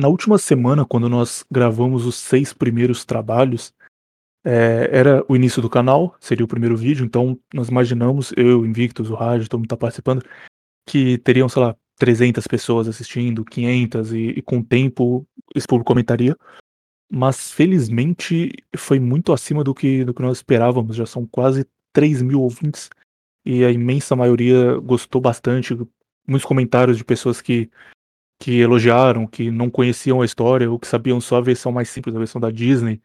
na última semana, quando nós gravamos os seis primeiros trabalhos, é, era o início do canal, seria o primeiro vídeo, então nós imaginamos, eu, Invictus, o Rádio, todo mundo tá participando, que teriam, sei lá, 300 pessoas assistindo, 500, e, e com o tempo esse público aumentaria. Mas felizmente foi muito acima do que, do que nós esperávamos, já são quase 3 mil ouvintes, e a imensa maioria gostou bastante, muitos comentários de pessoas que que elogiaram, que não conheciam a história ou que sabiam só a versão mais simples, a versão da Disney,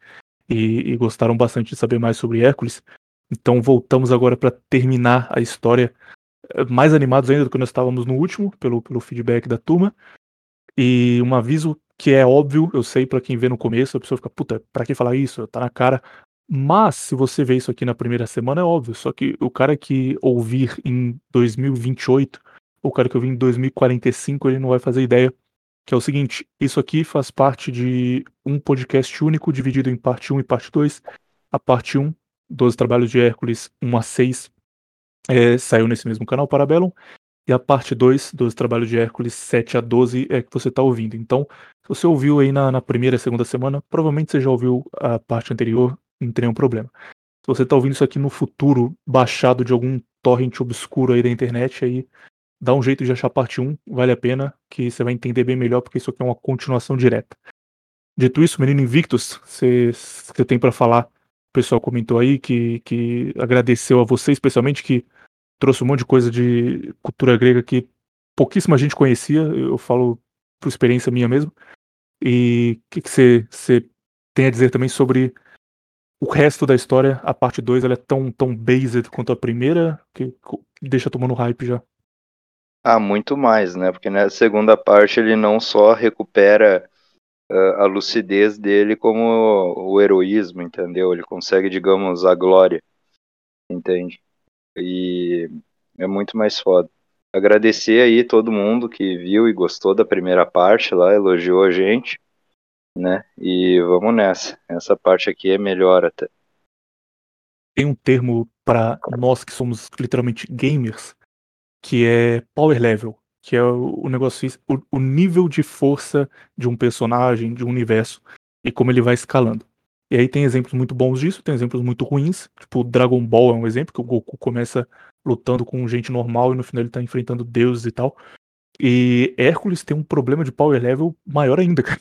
e, e gostaram bastante de saber mais sobre Hércules. Então voltamos agora para terminar a história, eh, mais animados ainda do que nós estávamos no último, pelo, pelo feedback da turma. E um aviso que é óbvio, eu sei para quem vê no começo, a pessoa fica, puta, pra que falar isso? Tá na cara. Mas, se você vê isso aqui na primeira semana, é óbvio. Só que o cara que ouvir em 2028 o cara que eu vi em 2045 ele não vai fazer ideia. Que é o seguinte: isso aqui faz parte de um podcast único, dividido em parte 1 e parte 2. A parte 1, 12 trabalhos de Hércules 1 a 6, é, saiu nesse mesmo canal Parabellum. E a parte 2, 12 trabalhos de Hércules 7 a 12, é que você está ouvindo. Então, se você ouviu aí na, na primeira segunda semana, provavelmente você já ouviu a parte anterior, não tem nenhum problema. Se você está ouvindo isso aqui no futuro, baixado de algum torrent obscuro aí da internet, aí dá um jeito de achar parte 1, vale a pena, que você vai entender bem melhor, porque isso aqui é uma continuação direta. Dito isso, menino Invictus, você, tem para falar? O pessoal comentou aí que, que agradeceu a você, especialmente, que trouxe um monte de coisa de cultura grega que pouquíssima gente conhecia, eu falo por experiência minha mesmo. E o que, você, tem a dizer também sobre o resto da história? A parte 2 ela é tão, tão based quanto a primeira, que deixa tomando hype já. Ah, muito mais, né? Porque na segunda parte ele não só recupera uh, a lucidez dele, como o heroísmo, entendeu? Ele consegue, digamos, a glória, entende? E é muito mais foda. Agradecer aí todo mundo que viu e gostou da primeira parte lá, elogiou a gente, né? E vamos nessa. Essa parte aqui é melhor até. Tem um termo para nós que somos literalmente gamers que é power level, que é o, negócio, o, o nível de força de um personagem, de um universo, e como ele vai escalando. E aí tem exemplos muito bons disso, tem exemplos muito ruins, tipo Dragon Ball é um exemplo, que o Goku começa lutando com gente normal e no final ele tá enfrentando deuses e tal. E Hércules tem um problema de power level maior ainda, cara.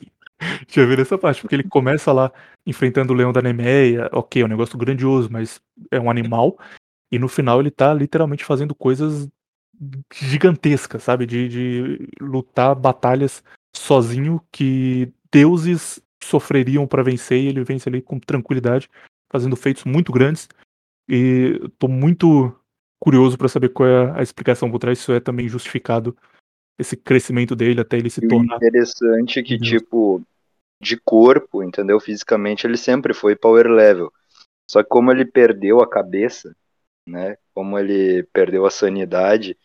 Deixa eu ver essa parte, porque ele começa lá enfrentando o leão da Nemeia, ok, é um negócio grandioso, mas é um animal, e no final ele tá literalmente fazendo coisas gigantesca, sabe? De, de lutar batalhas sozinho que deuses sofreriam para vencer e ele vence ali com tranquilidade, fazendo feitos muito grandes. E tô muito curioso para saber qual é a explicação por trás. Isso é também justificado esse crescimento dele até ele se e tornar. Interessante que, Deus. tipo, de corpo, entendeu? Fisicamente ele sempre foi power level. Só que como ele perdeu a cabeça, né? Como ele perdeu a sanidade,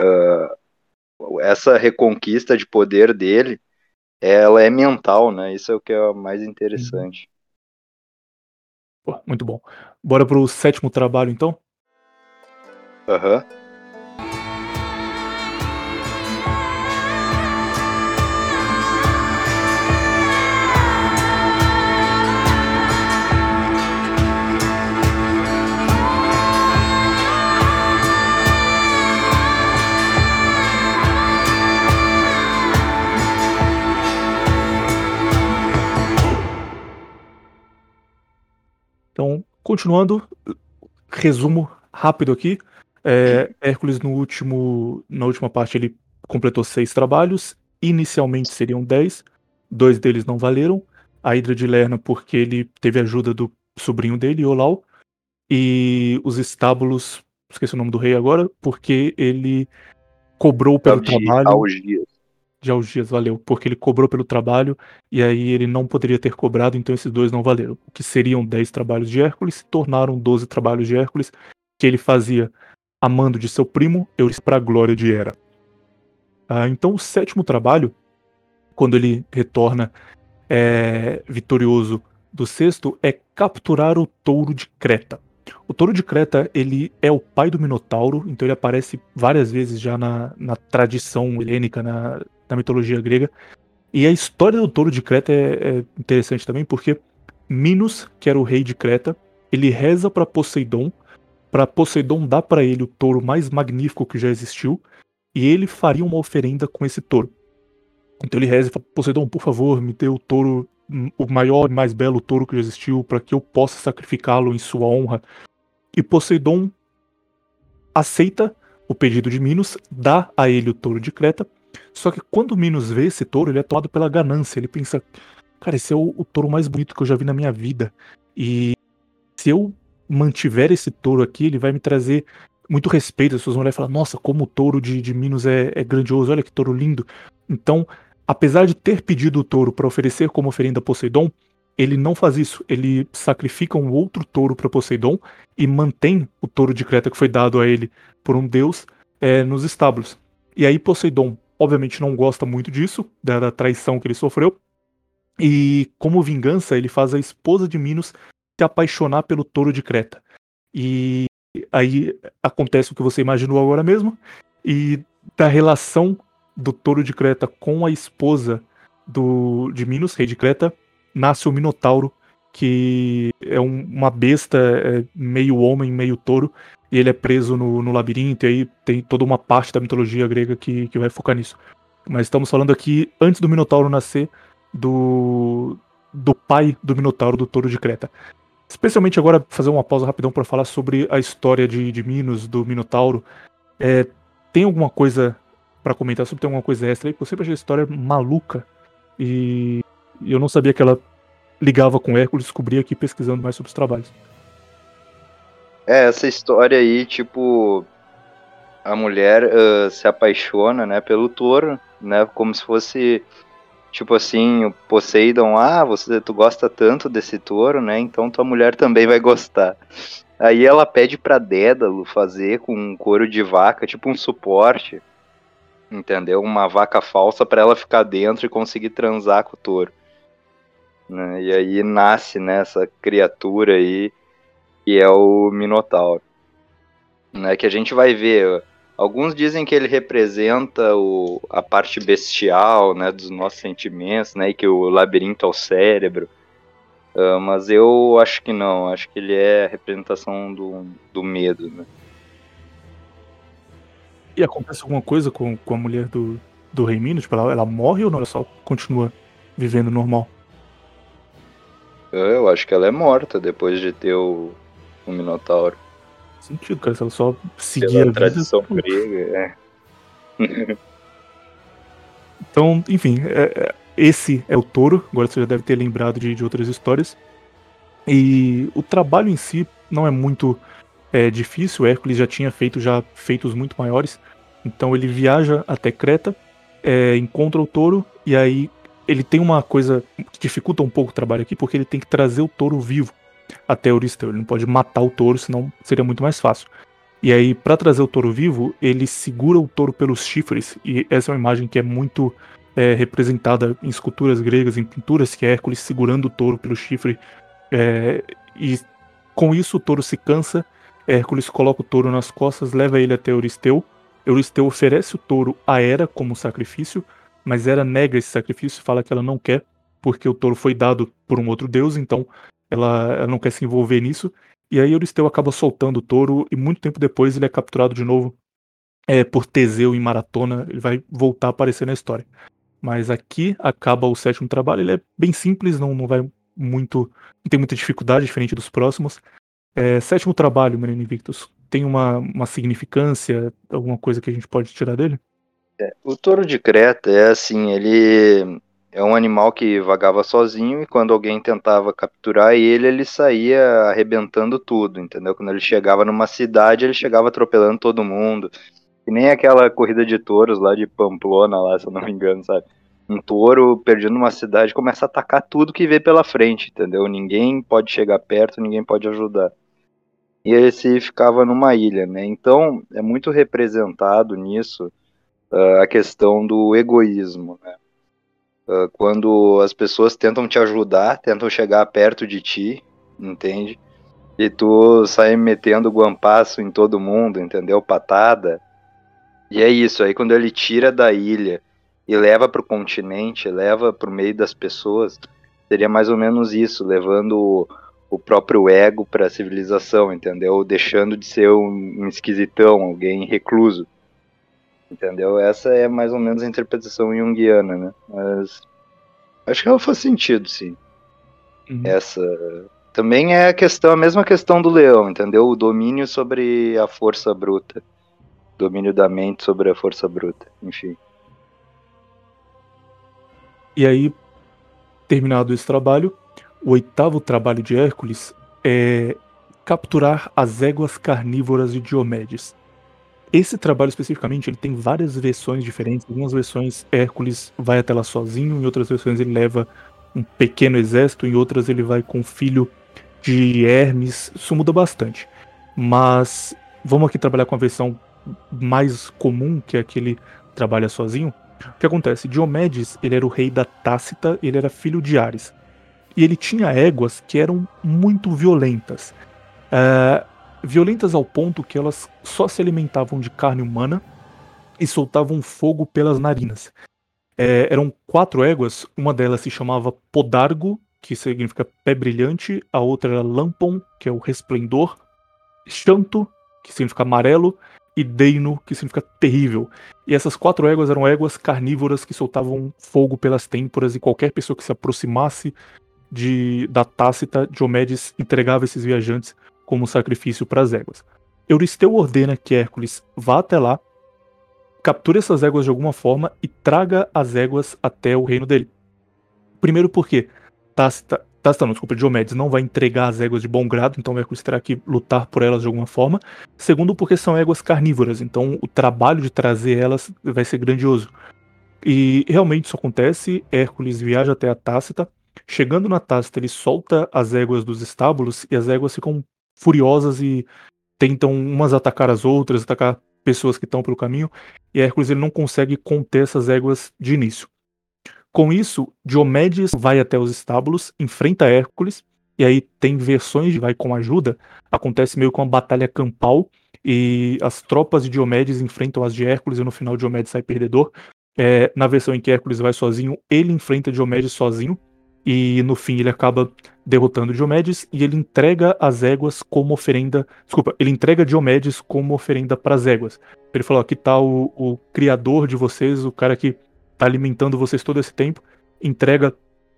uh, essa reconquista de poder dele, ela é mental, né? Isso é o que é mais interessante. Muito bom. Bora pro sétimo trabalho, então? Aham. Uhum. Continuando, resumo rápido aqui. É, Hércules no último, na última parte ele completou seis trabalhos. Inicialmente seriam dez, dois deles não valeram. A Hidra de Lerna porque ele teve ajuda do sobrinho dele, Olau, e os estábulos, esqueci o nome do rei agora, porque ele cobrou pelo Algi, trabalho. Algias de Algias valeu, porque ele cobrou pelo trabalho e aí ele não poderia ter cobrado, então esses dois não valeram. O que seriam 10 trabalhos de Hércules se tornaram 12 trabalhos de Hércules que ele fazia amando de seu primo, Euripides para a glória de Hera. Ah, então o sétimo trabalho, quando ele retorna é, vitorioso do sexto, é capturar o touro de Creta. O touro de Creta, ele é o pai do Minotauro, então ele aparece várias vezes já na, na tradição helênica, na, na mitologia grega. E a história do touro de Creta é, é interessante também, porque Minos, que era o rei de Creta, ele reza para Poseidon, para Poseidon dar para ele o touro mais magnífico que já existiu, e ele faria uma oferenda com esse touro. Então ele reza e fala: Poseidon, por favor, me dê o touro, o maior e mais belo touro que já existiu, para que eu possa sacrificá-lo em sua honra. E Poseidon aceita o pedido de Minos, dá a ele o touro de Creta. Só que quando Minos vê esse touro, ele é tomado pela ganância. Ele pensa: cara, esse é o, o touro mais bonito que eu já vi na minha vida. E se eu mantiver esse touro aqui, ele vai me trazer muito respeito. As pessoas vão olhar e falar: nossa, como o touro de, de Minos é, é grandioso, olha que touro lindo. Então, apesar de ter pedido o touro para oferecer como oferenda a Poseidon, ele não faz isso. Ele sacrifica um outro touro para Poseidon e mantém o touro de Creta que foi dado a ele por um deus é, nos estábulos. E aí Poseidon, obviamente, não gosta muito disso, da, traição que ele sofreu. E como vingança, ele faz a esposa de Minos se apaixonar pelo touro de Creta. E aí acontece o que você imaginou agora mesmo. E da relação do touro de Creta com a esposa do, de Minos, rei de Creta, nasce o Minotauro, que é um, uma besta é, meio homem, meio touro, e ele é preso no, no, labirinto, e aí tem toda uma parte da mitologia grega que, que vai focar nisso. Mas estamos falando aqui, antes do Minotauro nascer, do, do pai do Minotauro, do touro de Creta. Especialmente agora, fazer uma pausa rapidão para falar sobre a história de, de Minos, do Minotauro. É, tem alguma coisa para comentar sobre, tem alguma coisa extra aí? Porque eu sempre achei a história maluca. E eu não sabia que ela ligava com Hércules, descobri aqui pesquisando mais sobre os trabalhos. É, essa história aí, tipo, a mulher uh, se apaixona, né, pelo touro, né, como se fosse, tipo assim, o Poseidon, ah, você, tu gosta tanto desse touro, né, então tua mulher também vai gostar. Aí ela pede pra Dédalo fazer com um couro de vaca, tipo um suporte, entendeu? Uma vaca falsa para ela ficar dentro e conseguir transar com o touro. Né? E aí nasce né, essa criatura aí, que é o Minotauro. Né, que a gente vai ver. Alguns dizem que ele representa o, a parte bestial né, dos nossos sentimentos, né, e que o labirinto é o cérebro. Uh, mas eu acho que não, acho que ele é a representação do, do medo. Né? E acontece alguma coisa com, com a mulher do, do Rei Minos? Tipo, ela, ela morre ou não? Ela só continua vivendo normal? Eu acho que ela é morta depois de ter o, o Minotauro. Sentido, cara. Se ela só seguir a tradição vida, grega, é. então, enfim, é, é, esse é o touro. Agora você já deve ter lembrado de, de outras histórias. E o trabalho em si não é muito é, difícil. O Hércules já tinha feito já feitos muito maiores. Então ele viaja até Creta, é, encontra o touro e aí ele tem uma coisa que dificulta um pouco o trabalho aqui, porque ele tem que trazer o touro vivo até Euristeu. Ele não pode matar o touro, senão seria muito mais fácil. E aí, para trazer o touro vivo, ele segura o touro pelos chifres. E essa é uma imagem que é muito é, representada em esculturas gregas, em pinturas, que é Hércules segurando o touro pelo chifre. É, e com isso o touro se cansa. Hércules coloca o touro nas costas, leva ele até Euristeu. Euristeu oferece o touro a Hera como sacrifício mas Hera nega esse sacrifício, fala que ela não quer, porque o touro foi dado por um outro deus, então ela, ela não quer se envolver nisso. E aí Euristeu acaba soltando o touro e muito tempo depois ele é capturado de novo é, por Teseu em Maratona. Ele vai voltar a aparecer na história. Mas aqui acaba o sétimo trabalho. Ele é bem simples, não, não vai muito, não tem muita dificuldade diferente dos próximos. É, sétimo trabalho, Menino Invictus, tem uma, uma significância, alguma coisa que a gente pode tirar dele? É, o touro de Creta é assim, ele é um animal que vagava sozinho e quando alguém tentava capturar ele, ele saía arrebentando tudo, entendeu? Quando ele chegava numa cidade, ele chegava atropelando todo mundo. E nem aquela corrida de touros lá de Pamplona, lá, se eu não me engano, sabe? Um touro perdido numa cidade começa a atacar tudo que vê pela frente, entendeu? Ninguém pode chegar perto, ninguém pode ajudar. E esse ficava numa ilha, né? Então é muito representado nisso uh, a questão do egoísmo, né? Uh, quando as pessoas tentam te ajudar, tentam chegar perto de ti, entende? E tu sai metendo guampaço em todo mundo, entendeu? Patada. E é isso, aí quando ele tira da ilha e leva para o continente, leva para o meio das pessoas, seria mais ou menos isso, levando o, o próprio ego para a civilização, entendeu? Deixando de ser um, um esquisitão, alguém recluso. Entendeu? Essa é mais ou menos a interpretação junguiana, né? Mas acho que ela faz sentido, sim. Uhum. Essa também é a questão, a mesma questão do leão, entendeu? O domínio sobre a força bruta. Domínio da mente sobre a força bruta, enfim. E aí, terminado esse trabalho, o oitavo trabalho de Hércules é capturar as éguas carnívoras de Diomedes. Esse trabalho especificamente, ele tem várias versões diferentes. Algumas versões Hércules vai até lá sozinho, em outras versões ele leva um pequeno exército, em outras ele vai com o filho de Hermes. Isso muda bastante. Mas vamos aqui trabalhar com a versão mais comum, que é aquele trabalha sozinho. O que acontece? Diomedes, ele era o rei da Tácita, ele era filho de Ares. E ele tinha éguas que eram muito violentas. Uh, violentas ao ponto que elas só se alimentavam de carne humana e soltavam fogo pelas narinas. É, eram quatro éguas, uma delas se chamava Podargo, que significa pé brilhante, a outra era Lampon, que é o resplendor, Chanto, que significa amarelo, e Deino, que significa terrível. E essas quatro éguas eram éguas carnívoras que soltavam fogo pelas têmporas e qualquer pessoa que se aproximasse de, da Tácita, Diomedes entregava esses viajantes como sacrifício para as éguas. Euristeu ordena que Hércules vá até lá, capture essas éguas de alguma forma e traga as éguas até o reino dele. Primeiro porque Tácita, Tácita não, desculpa, Diomedes não vai entregar as éguas de bom grado, então Hércules terá que lutar por elas de alguma forma. Segundo porque são éguas carnívoras, então o trabalho de trazer elas vai ser grandioso. E realmente isso acontece, Hércules viaja até a Tácita, chegando na Tácita ele solta as éguas dos estábulos e as éguas ficam furiosas e tentam umas atacar as outras, atacar pessoas que estão pelo caminho, e Hércules ele não consegue conter essas éguas de início. Com isso, Diomedes vai até os estábulos, enfrenta Hércules, e aí tem versões de vai com ajuda, acontece meio com uma batalha campal, e as tropas de Diomedes enfrentam as de Hércules, e no final Diomedes sai perdedor. É, na versão em que Hércules vai sozinho, ele enfrenta Diomedes sozinho, e no fim ele acaba derrotando Diomedes e ele entrega as éguas como oferenda. Desculpa, ele entrega Diomedes como oferenda para as éguas. Ele falou: aqui tá o, o criador de vocês, o cara que tá alimentando vocês todo esse tempo, entrega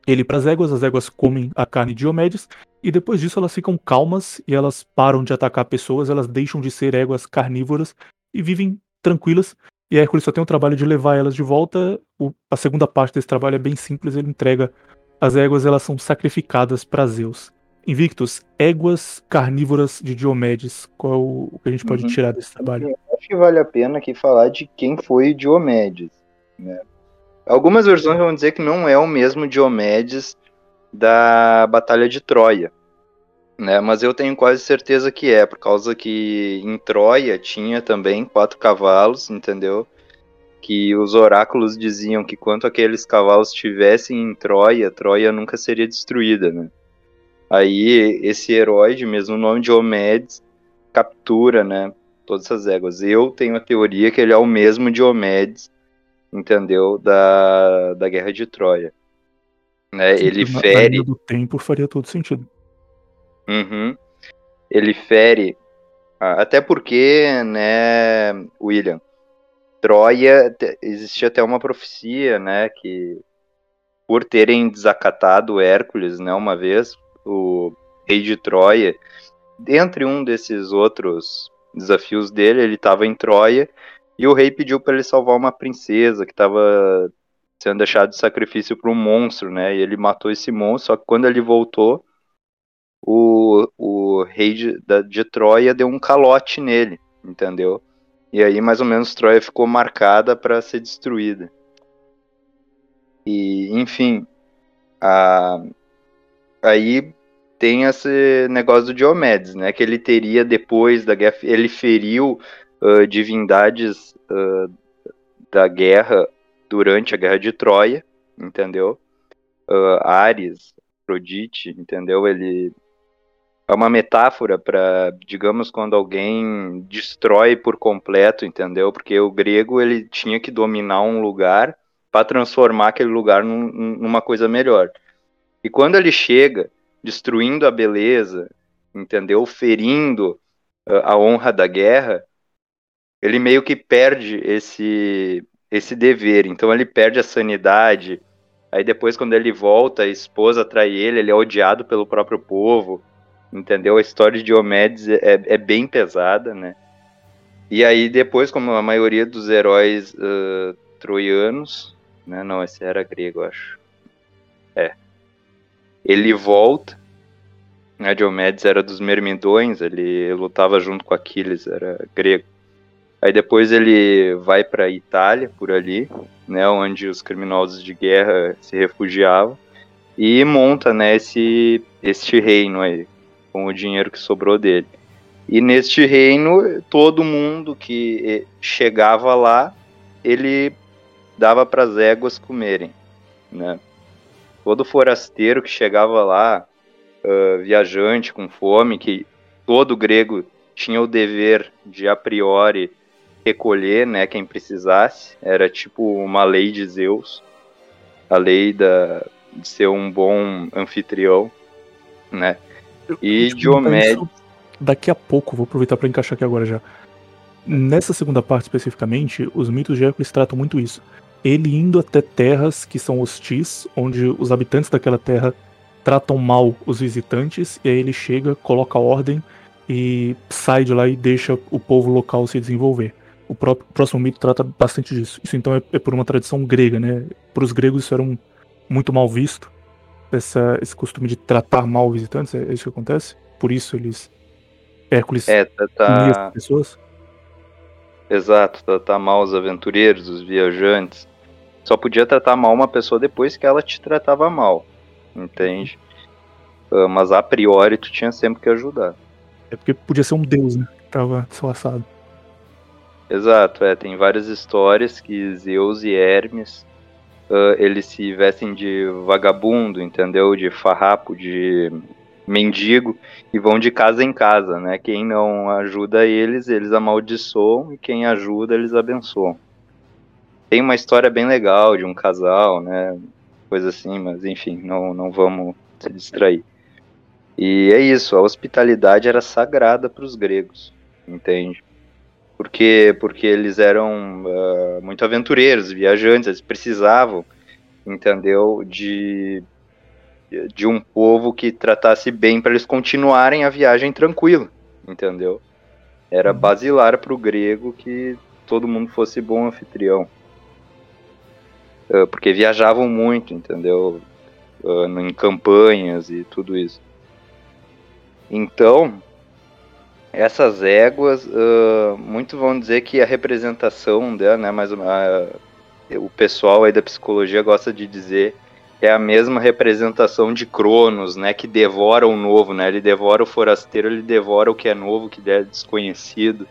ele para as éguas, as éguas comem a carne de Diomedes, e depois disso elas ficam calmas e elas param de atacar pessoas, elas deixam de ser éguas carnívoras e vivem tranquilas. E Hércules só tem o trabalho de levar elas de volta. O, a segunda parte desse trabalho é bem simples, ele entrega as éguas elas são sacrificadas para Zeus. Invictus, éguas carnívoras de Diomedes, qual é o que a gente pode uhum. tirar desse trabalho? Eu acho que vale a pena aqui falar de quem foi Diomedes. Né? Algumas versões vão dizer que não é o mesmo Diomedes da Batalha de Troia. Né? Mas eu tenho quase certeza que é, por causa que em Troia tinha também quatro cavalos, entendeu? Que os oráculos diziam que quanto aqueles cavalos estivessem em Troia, Troia nunca seria destruída, né? Aí esse herói de mesmo nome de Diomedes captura, né, todas essas éguas. Eu tenho a teoria que ele é o mesmo Diomedes, entendeu, da, da Guerra de Troia. Né? Sim, ele na, fere. Na do tempo faria todo sentido. Uhum. Ele fere, até porque, né, William, Troia existia até uma profecia, né, que por terem desacatado Hércules, né, uma vez, o rei de Troia, dentre um desses outros desafios dele, ele estava em Troia e o rei pediu para ele salvar uma princesa que estava sendo deixada de sacrifício para um monstro, né? E ele matou esse monstro, só que quando ele voltou, o, o rei de, da, de Troia deu um calote nele, entendeu? E aí, mais ou menos, Troia ficou marcada para ser destruída. E, enfim, a... aí tem esse negócio do Diomedes, né? Que ele teria depois da guerra, ele feriu uh, divindades uh, da guerra durante a guerra de Troia, entendeu? Uh, Ares, Afrodite, entendeu? Ele é uma metáfora para, digamos, quando alguém destrói por completo, entendeu? Porque o grego ele tinha que dominar um lugar para transformar aquele lugar num, numa coisa melhor. E quando ele chega, destruindo a beleza, entendeu? Ferindo uh, a honra da guerra, ele meio que perde esse esse dever. Então ele perde a sanidade. Aí depois quando ele volta, a esposa trai ele, ele é odiado pelo próprio povo. Entendeu? A história de Diomedes é, é bem pesada, né? E aí depois, como a maioria dos heróis uh, troianos, né? Não, esse era grego, acho. É. Ele volta. Né, Diomedes era dos Mermidões, ele lutava junto com Aquiles, era grego. Aí depois ele vai para Itália, por ali, né, onde os criminosos de guerra se refugiavam, e monta né, esse, este reino aí, com o dinheiro que sobrou dele. E neste reino, todo mundo que eh, chegava lá, ele dava para as éguas comerem, né? Todo forasteiro que chegava lá, uh, viajante com fome, que todo grego tinha o dever de a priori recolher, né, quem precisasse. Era tipo uma lei de Zeus, a lei da, de ser um bom anfitrião, né? E Diomedes. Daqui a pouco, vou aproveitar para encaixar aqui agora já. Nessa segunda parte especificamente, os mitos de Hércules tratam muito isso. Ele indo até terras que são hostis, onde os habitantes daquela terra tratam mal os visitantes, e aí ele chega, coloca ordem e sai de lá e deixa o povo local se desenvolver o, próprio, próximo mito trata bastante disso. Isso então é, é por uma tradição grega, né? Para os gregos isso era um, muito mal visto, essa, esse costume de tratar mal visitantes, é, isso que acontece? Por isso eles. Hércules é, tratar... as pessoas? Exato, tratar mal os aventureiros, os viajantes. Só podia tratar mal uma pessoa depois que ela te tratava mal, entende? Uh, mas a priori tu tinha sempre que ajudar. É porque podia ser um deus, né? Que tava disfarçado. Exato, é, tem várias histórias que Zeus e Hermes uh, eles se vestem de vagabundo, entendeu? De farrapo, de mendigo e vão de casa em casa, né? Quem não ajuda eles, eles amaldiçoam e quem ajuda, eles abençoam. Tem uma história bem legal de um casal, né? Coisa assim, mas enfim, não, não vamos se distrair. E é isso, a hospitalidade era sagrada para os gregos, entende? Porque, porque eles eram uh, muito aventureiros, viajantes, eles precisavam, entendeu, de, de um povo que tratasse bem para eles continuarem a viagem tranquilo, entendeu? Era uhum. basilar para o grego que todo mundo fosse bom anfitrião. Uh, porque viajavam muito, entendeu? Uh, em campanhas e tudo isso. Então, essas éguas, uh, muito vão dizer que a representação dela, né, mas o pessoal aí da psicologia gosta de dizer é a mesma representação de Cronos, né, que devora o novo, né, ele devora o forasteiro, ele devora o que é novo, que é desconhecido,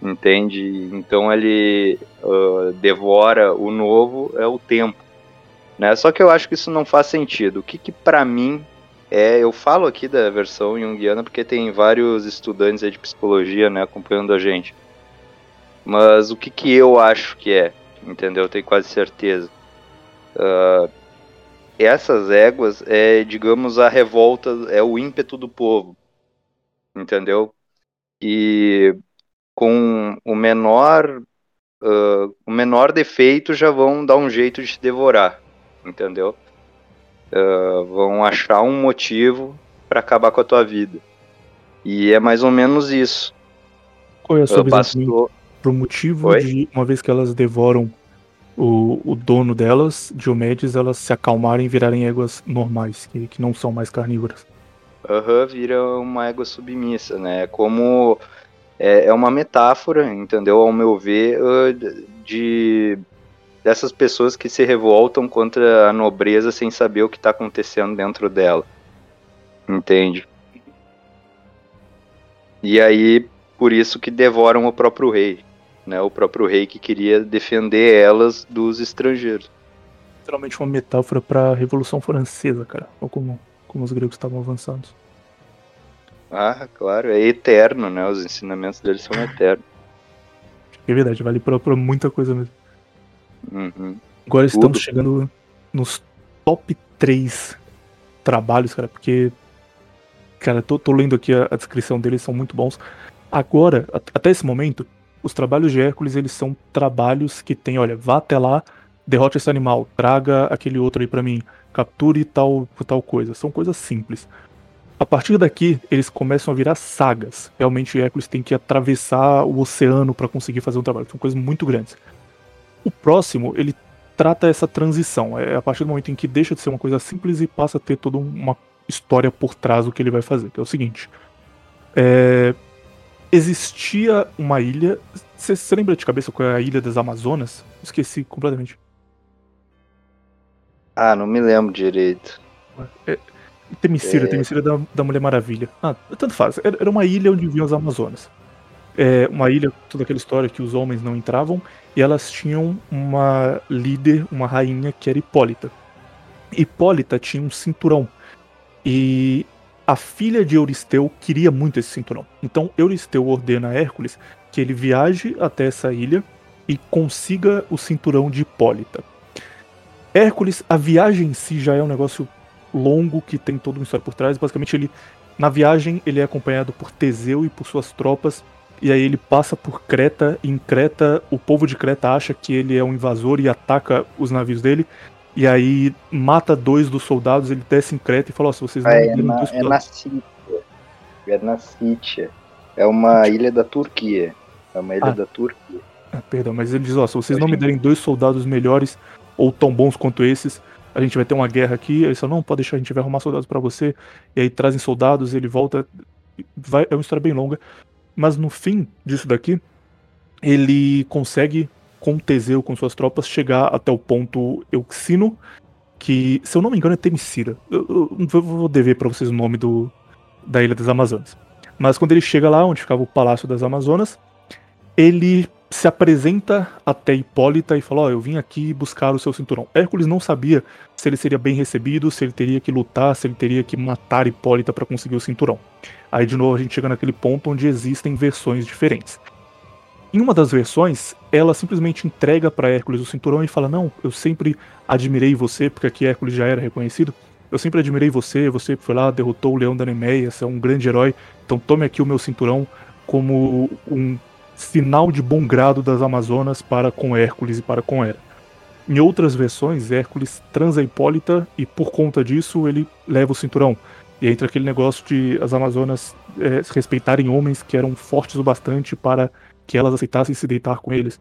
entende? Então ele uh, devora o novo, é o tempo, né, só que eu acho que isso não faz sentido, o que que para mim é, eu falo aqui da versão junguiana porque tem vários estudantes de psicologia, né, acompanhando a gente. Mas o que, que eu acho que é, entendeu? Eu tenho quase certeza. Uh, essas éguas é, digamos, a revolta, é o ímpeto do povo, entendeu? E com o menor, uh, o menor defeito já vão dar um jeito de te devorar, entendeu? Uh, vão achar um motivo para acabar com a tua vida. E é mais ou menos isso. Qual é a sua uh, visão pro motivo Oi? de, uma vez que elas devoram o, o dono delas, Diomedes, elas se acalmarem e virarem éguas normais, que, que não são mais carnívoras? Aham, uhum, vira uma égua submissa, né? Como é, é uma metáfora, entendeu? Ao meu ver, de dessas pessoas que se revoltam contra a nobreza sem saber o que está acontecendo dentro dela. Entende? E aí, por isso que devoram o próprio rei. Né, o próprio rei que queria defender elas dos estrangeiros. Literalmente uma metáfora para a Revolução Francesa, cara. Ou como, como os gregos estavam avançados. Ah, claro, é eterno, né? Os ensinamentos deles são eternos. É verdade, vale pra, pra muita coisa mesmo. Uhum. Agora estamos Tudo. chegando nos top 3 trabalhos, cara, porque. Cara, tô, tô lendo aqui a, a, descrição deles, são muito bons. Agora, a, até esse momento, os trabalhos de Hércules, eles são trabalhos que tem, olha, vá até lá, derrote esse animal, traga aquele outro aí para mim, capture tal, tal coisa. São coisas simples. A partir daqui, eles começam a virar sagas. Realmente, Hércules tem que atravessar o oceano para conseguir fazer um trabalho. São coisas muito grandes. O próximo, ele trata essa transição. É a partir do momento em que deixa de ser uma coisa simples e passa a ter toda uma história por trás do que ele vai fazer. Que é o seguinte: é... existia uma ilha. Você lembra de cabeça qual é a ilha das Amazonas? Esqueci completamente. Ah, não me lembro direito. É, Temicira, é... Temicira da, da Mulher Maravilha. Ah, tanto faz. Era uma ilha onde viviam as Amazonas. É uma ilha, toda aquela história que os homens não entravam, e elas tinham uma líder, uma rainha que era Hipólita. Hipólita tinha um cinturão. E a filha de Euristeu queria muito esse cinturão. Então Euristeu ordena a Hércules que ele viaje até essa ilha e consiga o cinturão de Hipólita. Hércules, a viagem em si já é um negócio longo que tem toda uma história por trás. Basicamente, ele na viagem ele é acompanhado por Teseu e por suas tropas. E aí ele passa por Creta, e em Creta o povo de Creta acha que ele é um invasor e ataca os navios dele. E aí mata dois dos soldados, ele desce em Creta e fala, oh, se vocês não ah, é, na, é na Sítia. É na Sítia. É uma ilha da Turquia. É uma ilha ah. da Turquia. Ah, perdão, mas ele diz, ó, oh, se vocês não me derem dois soldados melhores, ou tão bons quanto esses, a gente vai ter uma guerra aqui. Eles falam, não, pode deixar, a gente vai arrumar soldados para você. E aí trazem soldados, ele volta. Vai, é uma história bem longa. Mas no fim disso daqui, ele consegue, com Teseu, com suas tropas, chegar até o ponto Euxino, que, se eu não me engano, é Temicira. Eu, eu, eu vou dever para vocês o nome do, da Ilha das Amazonas. Mas quando ele chega lá, onde ficava o Palácio das Amazonas, ele se apresenta até Hipólita e fala: Ó, oh, eu vim aqui buscar o seu cinturão. Hércules não sabia se ele seria bem recebido, se ele teria que lutar, se ele teria que matar Hipólita para conseguir o cinturão. Aí de novo a gente chega naquele ponto onde existem versões diferentes. Em uma das versões, ela simplesmente entrega para Hércules o cinturão e fala: Não, eu sempre admirei você, porque aqui Hércules já era reconhecido. Eu sempre admirei você, você foi lá, derrotou o leão da Nemeia, você é um grande herói, então tome aqui o meu cinturão como um sinal de bom grado das Amazonas para com Hércules e para com Hera. Em outras versões, Hércules transa Hipólita e por conta disso ele leva o cinturão. E entra aquele negócio de as Amazonas é, respeitarem homens que eram fortes o bastante para que elas aceitassem se deitar com eles.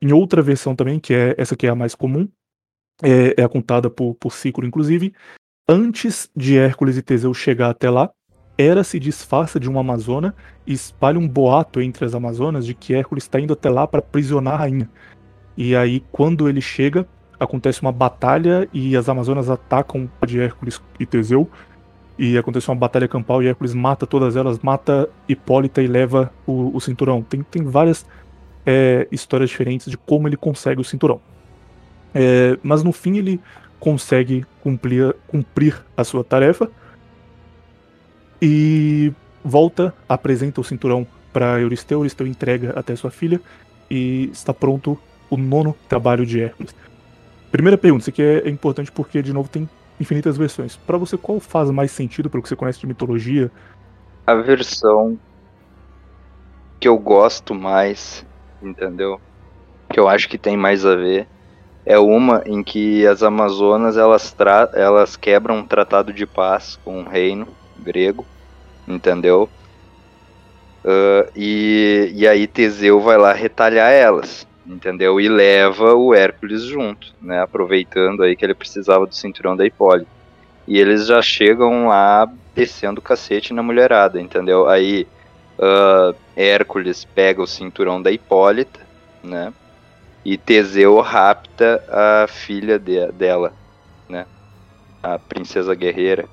Em outra versão também, que é essa que é a mais comum, é, é contada por, por Ciclo, inclusive, antes de Hércules e Teseu chegar até lá, Hera se disfarça de uma amazona e espalha um boato entre as amazonas de que Hércules está indo até lá para aprisionar a rainha. E aí, quando ele chega, acontece uma batalha e as amazonas atacam de Hércules e Teseu. E acontece uma batalha campal e Hércules mata todas elas, mata Hipólita e leva o, o cinturão. Tem, tem várias é, histórias diferentes de como ele consegue o cinturão. É, mas no fim ele consegue cumprir, cumprir a sua tarefa e volta, apresenta o cinturão para Euristeu, Euristeu entrega até sua filha e está pronto o nono trabalho de Hércules. Primeira pergunta, isso aqui é, importante porque, de novo, tem infinitas versões. Para você, qual faz mais sentido pelo que você conhece de mitologia? A versão que eu gosto mais, entendeu? Que eu acho que tem mais a ver é uma em que as Amazonas elas, elas quebram um tratado de paz com o reino grego entendeu? Uh, e, e aí Teseu vai lá retalhar elas, entendeu? E leva o Hércules junto, né? Aproveitando aí que ele precisava do cinturão da Hipólita. E eles já chegam lá descendo o cacete na mulherada, entendeu? Aí uh, Hércules pega o cinturão da Hipólita, né? E Teseu rapta a filha de, dela, né? A princesa guerreira.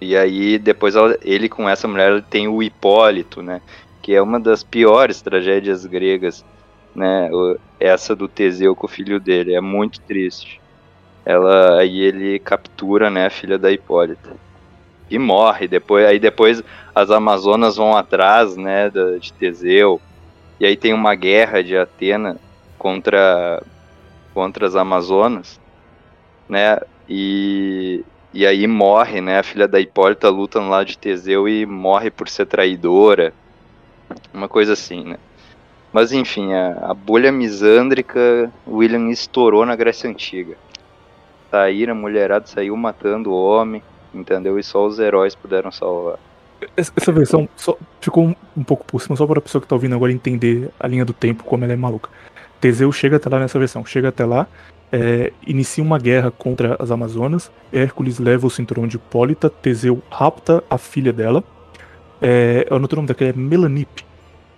E aí depois ela, ele com essa mulher tem o Hipólito, né? Que é uma das piores tragédias gregas, né? Essa do Teseu com o filho dele, é muito triste. Ela aí ele captura, né, a filha da Hipólita. E morre depois, aí depois as amazonas vão atrás, né, de Teseu. E aí tem uma guerra de Atena contra contra as Amazonas, né? E, e aí morre, né? A filha da Hipólita luta no lado de Teseu e morre por ser traidora. Uma coisa assim, né? Mas enfim, a, a bolha misândrica, William estourou na Grécia Antiga. Saíram, a mulherada saiu matando o homem, entendeu? E só os heróis puderam salvar. Essa versão ficou um, pouco por cima, só para a pessoa que tá ouvindo agora entender a linha do tempo, como ela é maluca. Teseu chega até lá nessa versão, chega até lá, é, inicia uma guerra contra as Amazonas, Hércules leva o cinturão de Hipólita, Teseu rapta a filha dela, é, eu o nome daquela, é Melanipe,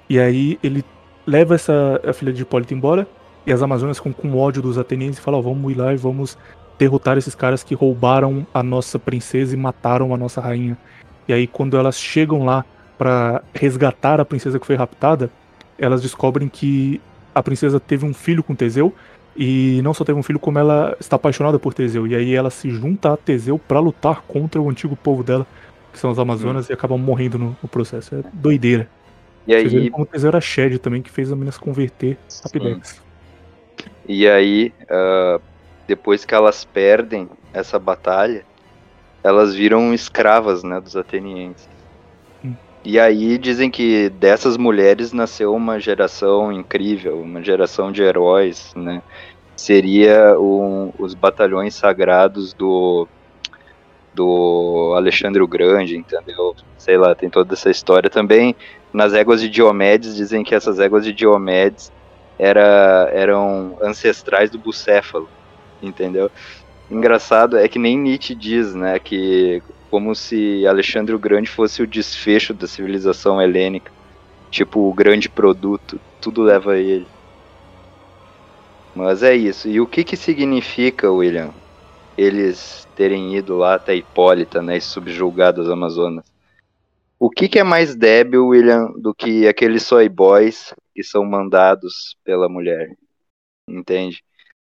e aí ele leva essa, a filha de Hipólita embora, e as Amazonas ficam com ódio dos atenienses e falam, oh, vamos ir lá e vamos derrotar esses caras que roubaram a nossa princesa e mataram a nossa rainha. E aí quando elas chegam lá para resgatar a princesa que foi raptada, elas descobrem que a princesa teve um filho com Teseu e não só teve um filho, como ela está apaixonada por Teseu. E aí ela se junta a Teseu para lutar contra o antigo povo dela, que são as Amazonas, hum. e acabam morrendo no, no, processo. É doideira. E aí. Como era Shed também, que fez a menina se converter rapidex. E aí, uh, depois que elas perdem essa batalha, elas viram escravas né, dos atenienses. Hum. E aí dizem que dessas mulheres nasceu uma geração incrível, uma geração de heróis, né? Seria um, os batalhões sagrados do do Alexandre o Grande, entendeu? Sei lá, tem toda essa história também. Nas éguas de Diomedes dizem que essas éguas de Diomedes era, eram ancestrais do Bucéfalo, entendeu? Engraçado é que nem Nietzsche diz, né, que como se Alexandre o Grande fosse o desfecho da civilização helênica, tipo o grande produto, tudo leva a ele. Mas é isso. E o que que significa, William, eles terem ido lá até Hipólita, né, e subjulgado as Amazonas? O que que é mais débil, William, do que aqueles soy boys que são mandados pela mulher? Entende?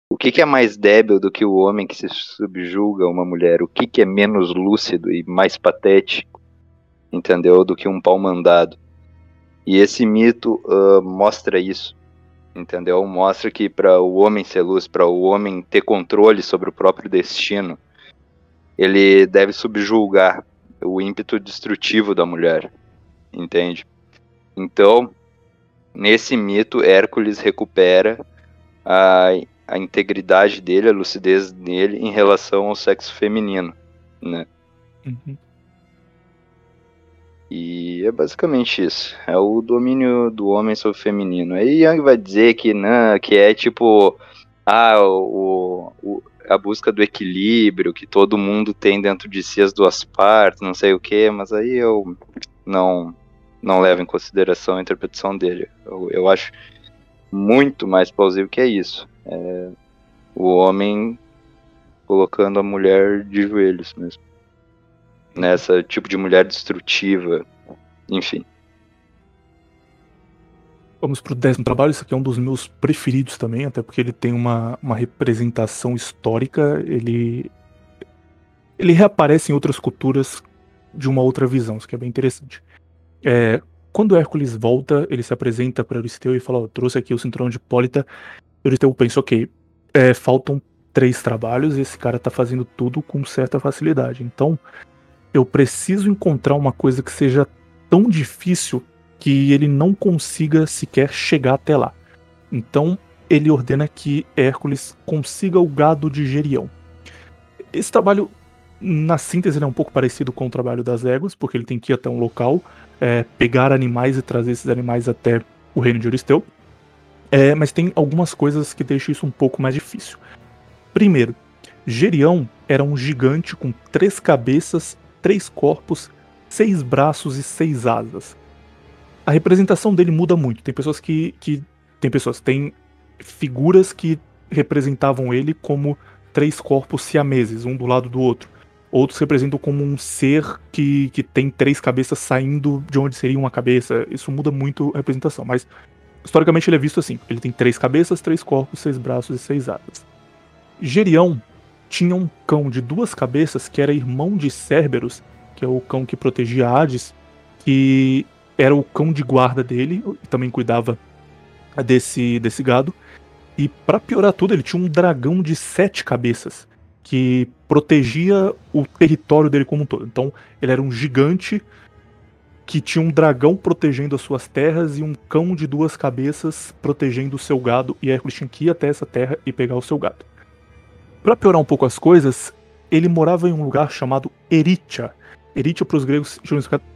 O que, que, é mais débil do que o homem que se subjuga a uma mulher? O que, que é menos lúcido e mais patético, entendeu? Do que um pau mandado? E esse mito uh, mostra isso, entendeu? Mostra que para o homem ser luz, para o homem ter controle sobre o próprio destino, ele deve subjulgar o ímpeto destrutivo da mulher, entende? Então, nesse mito, Hércules recupera a a integridade dele, a lucidez dele em relação ao sexo feminino, né? Uhum. E é basicamente isso. É o domínio do homem sobre o feminino. Aí Young vai dizer que não, que é tipo ah, o, o, a busca do equilíbrio que todo mundo tem dentro de si as duas partes, não sei o que, mas aí eu não não levo em consideração a interpretação dele. Eu, eu acho muito mais plausível que é isso. É, o homem colocando a mulher de joelhos mesmo. Nessa tipo de mulher destrutiva. Enfim. Vamos pro décimo trabalho. Esse aqui é um dos meus preferidos também, até porque ele tem uma, uma representação histórica. Ele, ele reaparece em outras culturas de uma outra visão, isso que é bem interessante. É, quando Hércules volta, ele se apresenta para Euristeu e fala: oh, trouxe aqui o cinturão de Hipólita Euristeu pensa, ok, é, faltam três trabalhos e esse cara tá fazendo tudo com certa facilidade. Então, eu preciso encontrar uma coisa que seja tão difícil que ele não consiga sequer chegar até lá. Então, ele ordena que Hércules consiga o gado de Gerião. Esse trabalho, na síntese, é um pouco parecido com o trabalho das éguas, porque ele tem que ir até um local, é, pegar animais e trazer esses animais até o reino de Euristeu. É, mas tem algumas coisas que deixam isso um pouco mais difícil. Primeiro, Gerião era um gigante com três cabeças, três corpos, seis braços e seis asas. A representação dele muda muito. Tem pessoas que, que tem pessoas, tem figuras que representavam ele como três corpos siameses, um do lado do outro. Outros representam como um ser que, que tem três cabeças saindo de onde seria uma cabeça. Isso muda muito a representação, mas Historicamente ele é visto assim: ele tem três cabeças, três corpos, seis braços e seis asas. Gerião tinha um cão de duas cabeças que era irmão de Cerberus, que é o cão que protegia Hades, que era o cão de guarda dele, e também cuidava desse, desse gado. E para piorar tudo, ele tinha um dragão de sete cabeças que protegia o território dele como um todo. Então, ele era um gigante que tinha um dragão protegendo as suas terras e um cão de duas cabeças protegendo o seu gado, e Hércules tinha que ir até essa terra e pegar o seu gado. Para piorar um pouco as coisas, ele morava em um lugar chamado Eritia. Eritia para os gregos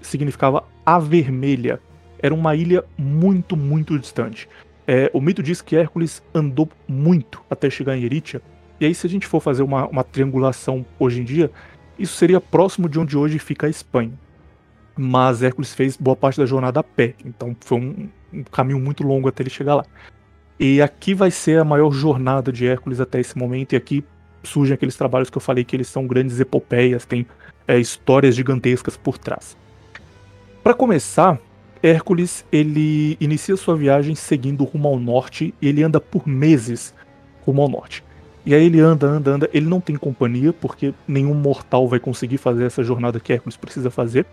significava a vermelha. Era uma ilha muito, muito distante. É, o mito diz que Hércules andou muito até chegar em Eritia. E aí, se a gente for fazer uma, uma triangulação hoje em dia, isso seria próximo de onde hoje fica a Espanha. Mas Hércules fez boa parte da jornada a pé, então foi um, um caminho muito longo até ele chegar lá. E aqui vai ser a maior jornada de Hércules até esse momento, e aqui surgem aqueles trabalhos que eu falei que eles são grandes epopeias, tem é, histórias gigantescas por trás. Para começar, Hércules ele inicia sua viagem seguindo rumo ao norte e ele anda por meses rumo ao norte. E aí ele anda, anda, anda. Ele não tem companhia porque nenhum mortal vai conseguir fazer essa jornada que Hércules precisa fazer.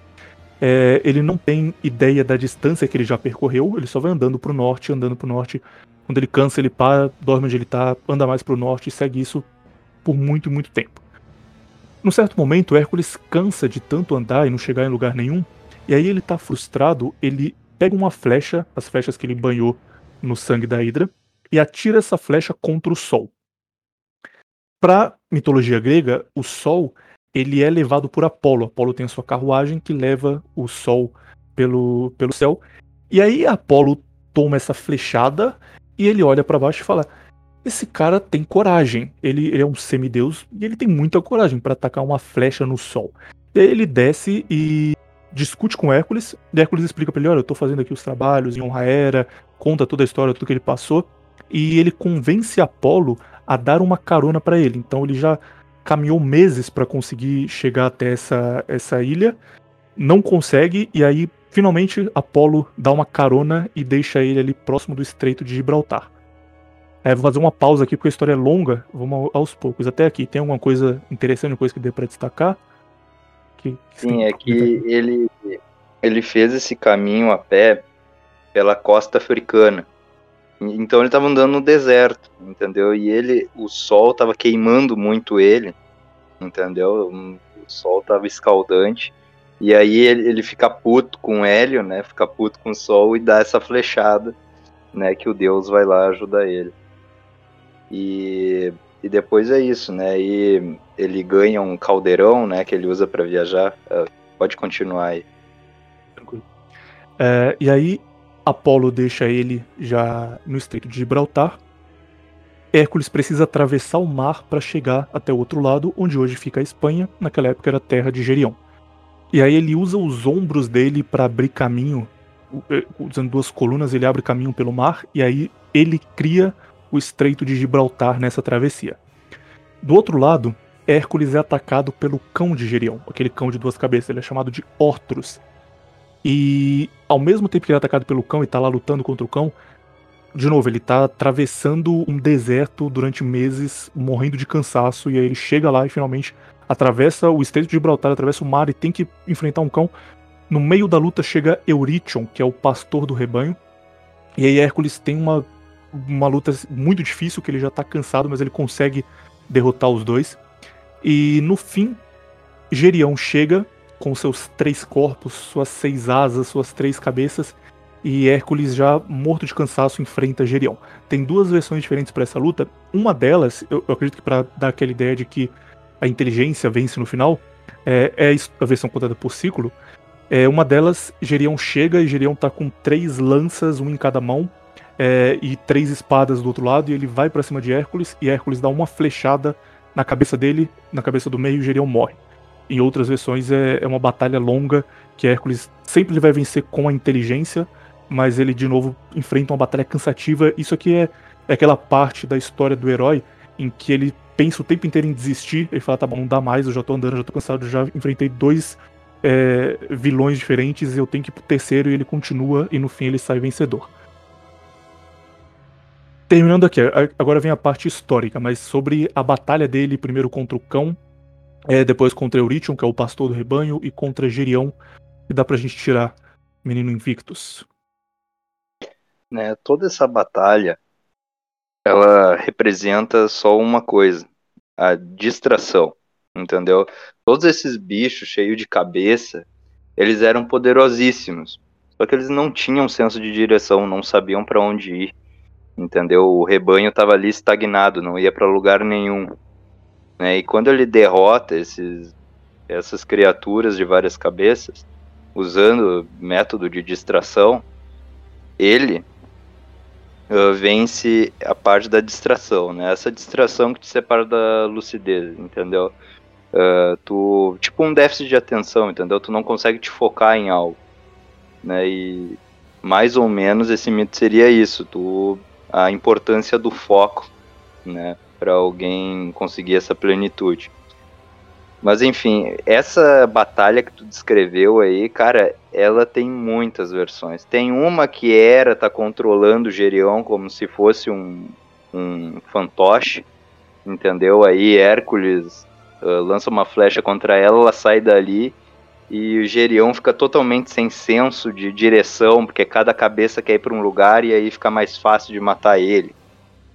É, ele não tem ideia da distância que ele já percorreu. Ele só vai andando para o norte, andando para o norte. Quando ele cansa, ele para, dorme onde ele está, anda mais para o norte e segue isso por muito, muito tempo. Num certo momento, Hércules cansa de tanto andar e não chegar em lugar nenhum e aí ele tá frustrado, ele pega uma flecha, as flechas que ele banhou no sangue da Hidra, e atira essa flecha contra o Sol. Pra mitologia grega, o Sol ele é levado por Apolo. Apolo tem a sua carruagem que leva o Sol pelo, pelo céu. E aí Apolo toma essa flechada e ele olha para baixo e fala: esse cara tem coragem. Ele, ele, é um semideus e ele tem muita coragem para atacar uma flecha no sol. Ele desce e discute com Hércules, e Hércules explica pra ele, olha, eu tô fazendo aqui os trabalhos em honra a Hera, conta toda a história, tudo que ele passou, e ele convence Apolo a dar uma carona para ele. Então ele já caminhou meses para conseguir chegar até essa, essa ilha, não consegue, e aí finalmente Apolo dá uma carona e deixa ele ali próximo do Estreito de Gibraltar. É, vou fazer uma pausa aqui porque a história é longa, vamos aos poucos. Até aqui, tem alguma coisa interessante, coisa que dê para destacar? Que, Sim, é que ele, ele fez esse caminho a pé pela costa africana. Então ele estava andando no deserto, entendeu? E ele, o sol estava queimando muito ele, entendeu? O sol estava escaldante. E aí ele, ele fica puto com o Hélio, né? Fica puto com o sol e dá essa flechada, né? Que o Deus vai lá ajudar ele. E e depois é isso, né? E ele ganha um caldeirão, né? Que ele usa para viajar. Uh, pode continuar aí. É, e aí, Apolo deixa ele já no estreito de Gibraltar. Hércules precisa atravessar o mar para chegar até o outro lado, onde hoje fica a Espanha. Naquela época era a terra de Gerião. E aí ele usa os ombros dele para abrir caminho, eh, usando duas colunas, ele abre caminho pelo mar e aí ele cria o Estreito de Gibraltar nessa travessia. Do outro lado, Hércules é atacado pelo cão de Gerião, aquele cão de duas cabeças, ele é chamado de Ortrus. E ao mesmo tempo que ele é atacado pelo cão e tá lá lutando contra o cão, de novo, ele tá atravessando um deserto durante meses, morrendo de cansaço, e aí ele chega lá e finalmente atravessa o Estreito de Gibraltar, atravessa o mar e tem que enfrentar um cão. No meio da luta chega Eurytion, que é o pastor do rebanho, e aí Hércules tem uma uma luta muito difícil, que ele já tá cansado, mas ele consegue derrotar os dois. E no fim, Gerião chega com seus três corpos, suas seis asas, suas três cabeças, e Hércules, já morto de cansaço, enfrenta Gerião. Tem duas versões diferentes para essa luta. Uma delas, eu, eu acredito que para dar aquela ideia de que a inteligência vence no final, é, é a versão contada por Ciclo. É, uma delas, Gerião chega e Gerião tá com três lanças, um em cada mão, é, e três espadas do outro lado, e ele vai para cima de Hércules, e Hércules dá uma flechada na cabeça dele, na cabeça do meio, e Gerião morre. Em outras versões é, é uma batalha longa, que Hércules sempre vai vencer com a inteligência, mas ele de novo enfrenta uma batalha cansativa. Isso aqui é, é aquela parte da história do herói em que ele pensa o tempo inteiro em desistir, ele fala, tá bom, não dá mais, eu já tô andando, já tô cansado, já enfrentei dois é, vilões diferentes, eu tenho que ir pro terceiro e ele continua, e no fim ele sai vencedor. Terminando aqui, agora vem a parte histórica, mas sobre a batalha dele, primeiro contra o cão, é, depois contra Eurytion, que é o pastor do rebanho, e contra Gerião, que dá pra gente tirar Menino Invictus. Né, toda essa batalha ela representa só uma coisa, a distração, entendeu? Todos esses bichos cheios de cabeça, eles eram poderosíssimos, só que eles não tinham senso de direção, não sabiam para onde ir, entendeu? O rebanho estava ali estagnado, não ia para lugar nenhum. Né? E quando ele derrota esses, essas criaturas de várias cabeças, usando método de distração, ele uh, vence a parte da distração, né? Essa distração que te separa da lucidez, entendeu? Uh, tu tipo um déficit de atenção, entendeu? Tu não consegue te focar em algo, né? E mais ou menos esse mito seria isso, tu a importância do foco, né? Para alguém conseguir essa plenitude. Mas enfim, essa batalha que tu descreveu aí, cara, ela tem muitas versões. Tem uma que era tá controlando o Gerion como se fosse um, um fantoche, entendeu? Aí Hércules uh, lança uma flecha contra ela, ela sai dali e o Gerion fica totalmente sem senso de direção, porque cada cabeça quer ir para um lugar e aí fica mais fácil de matar ele,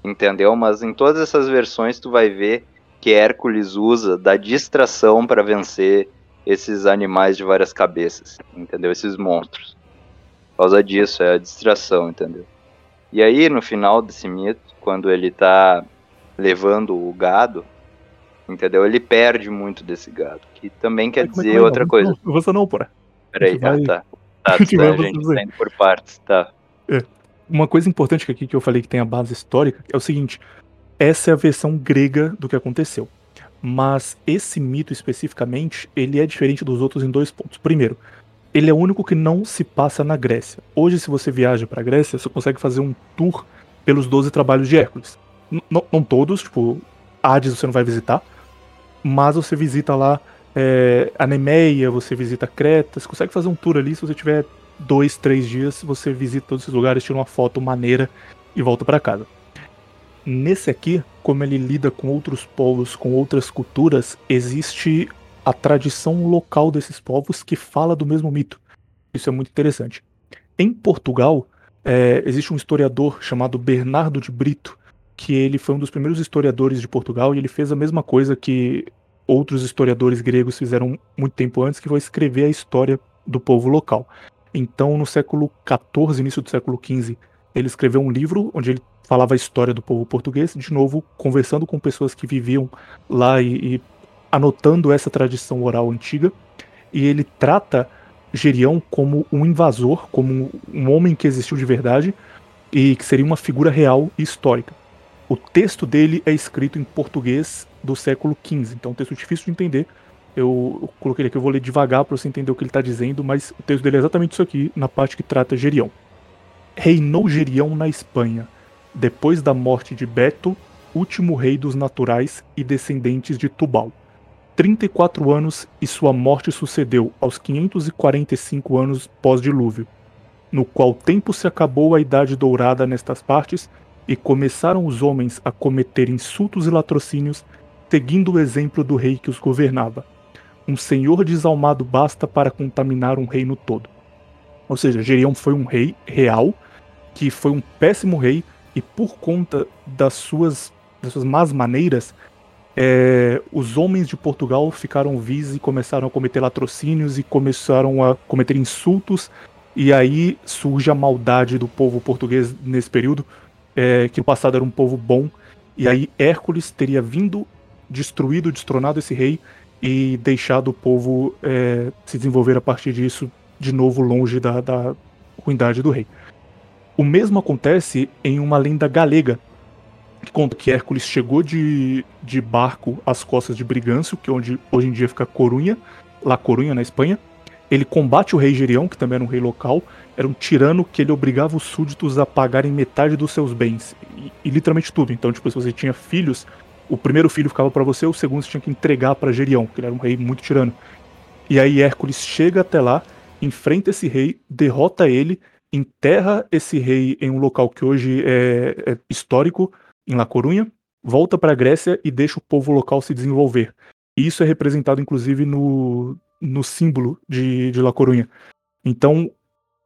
entendeu? Mas em todas essas versões tu vai ver que Hércules usa da distração para vencer esses animais de várias cabeças, entendeu? Esses monstros. Por causa disso, é a distração, entendeu? E aí, no final desse mito, quando ele tá levando o gado, entendeu? Ele perde muito desse gado, que também quer dizer é outra coisa. Não, você não, porra. Peraí, ah, vai... tá. Tá, tá, a gente tá indo por partes, tá. É. Uma coisa importante aqui que eu falei que tem a base histórica é o seguinte: essa é a versão grega do que aconteceu. Mas esse mito especificamente, ele é diferente dos outros em dois pontos. Primeiro, ele é o único que não se passa na Grécia. Hoje, se você viaja para a Grécia, você consegue fazer um tour pelos 12 trabalhos de Hércules. N não todos, tipo, Hades você não vai visitar, mas você visita lá é, a Nemeia, você visita Creta, você consegue fazer um tour ali, se você tiver dois, três dias, você visita todos esses lugares, tira uma foto maneira e volta para casa. Nesse aqui, como ele lida com outros povos, com outras culturas, existe a tradição local desses povos que fala do mesmo mito. Isso é muito interessante. Em Portugal, é, existe um historiador chamado Bernardo de Brito, que ele foi um dos primeiros historiadores de Portugal e ele fez a mesma coisa que outros historiadores gregos fizeram muito tempo antes, que foi escrever a história do povo local. Então, no século XIV, início do século XV, ele escreveu um livro onde ele falava a história do povo português, de novo conversando com pessoas que viviam lá e, e anotando essa tradição oral antiga. E ele trata Gerião como um invasor, como um homem que existiu de verdade e que seria uma figura real e histórica. O texto dele é escrito em português do século XV, então é um texto difícil de entender. Eu, coloquei ele aqui, eu vou ler devagar para você entender o que ele está dizendo, mas o texto dele é exatamente isso aqui, na parte que trata Gerião. Reinou Gerião na Espanha, depois da morte de Beto, último rei dos naturais e descendentes de Tubal. 34 anos e sua morte sucedeu aos 545 anos pós-dilúvio, no qual tempo se acabou a idade dourada nestas partes e começaram os homens a cometer insultos e latrocínios, seguindo o exemplo do rei que os governava. Um senhor desalmado basta para contaminar um reino todo. Ou seja, Gerião foi um rei real, que foi um péssimo rei, e por conta das suas, das suas más maneiras, é, os homens de Portugal ficaram vis e começaram a cometer latrocínios e começaram a cometer insultos. E aí surge a maldade do povo português nesse período, é, que no passado era um povo bom. E aí Hércules teria vindo, destruído, destronado esse rei e deixado o povo é, se desenvolver a partir disso de novo longe da, da ruindade do rei. O mesmo acontece em uma lenda galega, que conta que Hércules chegou de, de barco às costas de Brigâncio, que é onde hoje em dia fica Corunha, lá Corunha, na Espanha. Ele combate o rei Gerião, que também era um rei local, era um tirano que ele obrigava os súditos a pagarem metade dos seus bens, e, e literalmente tudo. Então, tipo, se você tinha filhos, o primeiro filho ficava para você, o segundo você tinha que entregar para Gerião, que ele era um rei muito tirano. E aí Hércules chega até lá, enfrenta esse rei, derrota ele, enterra esse rei em um local que hoje é, é histórico, em La Corunha, volta para a Grécia e deixa o povo local se desenvolver. E isso é representado, inclusive, no, no símbolo de, de La Corunha. Então,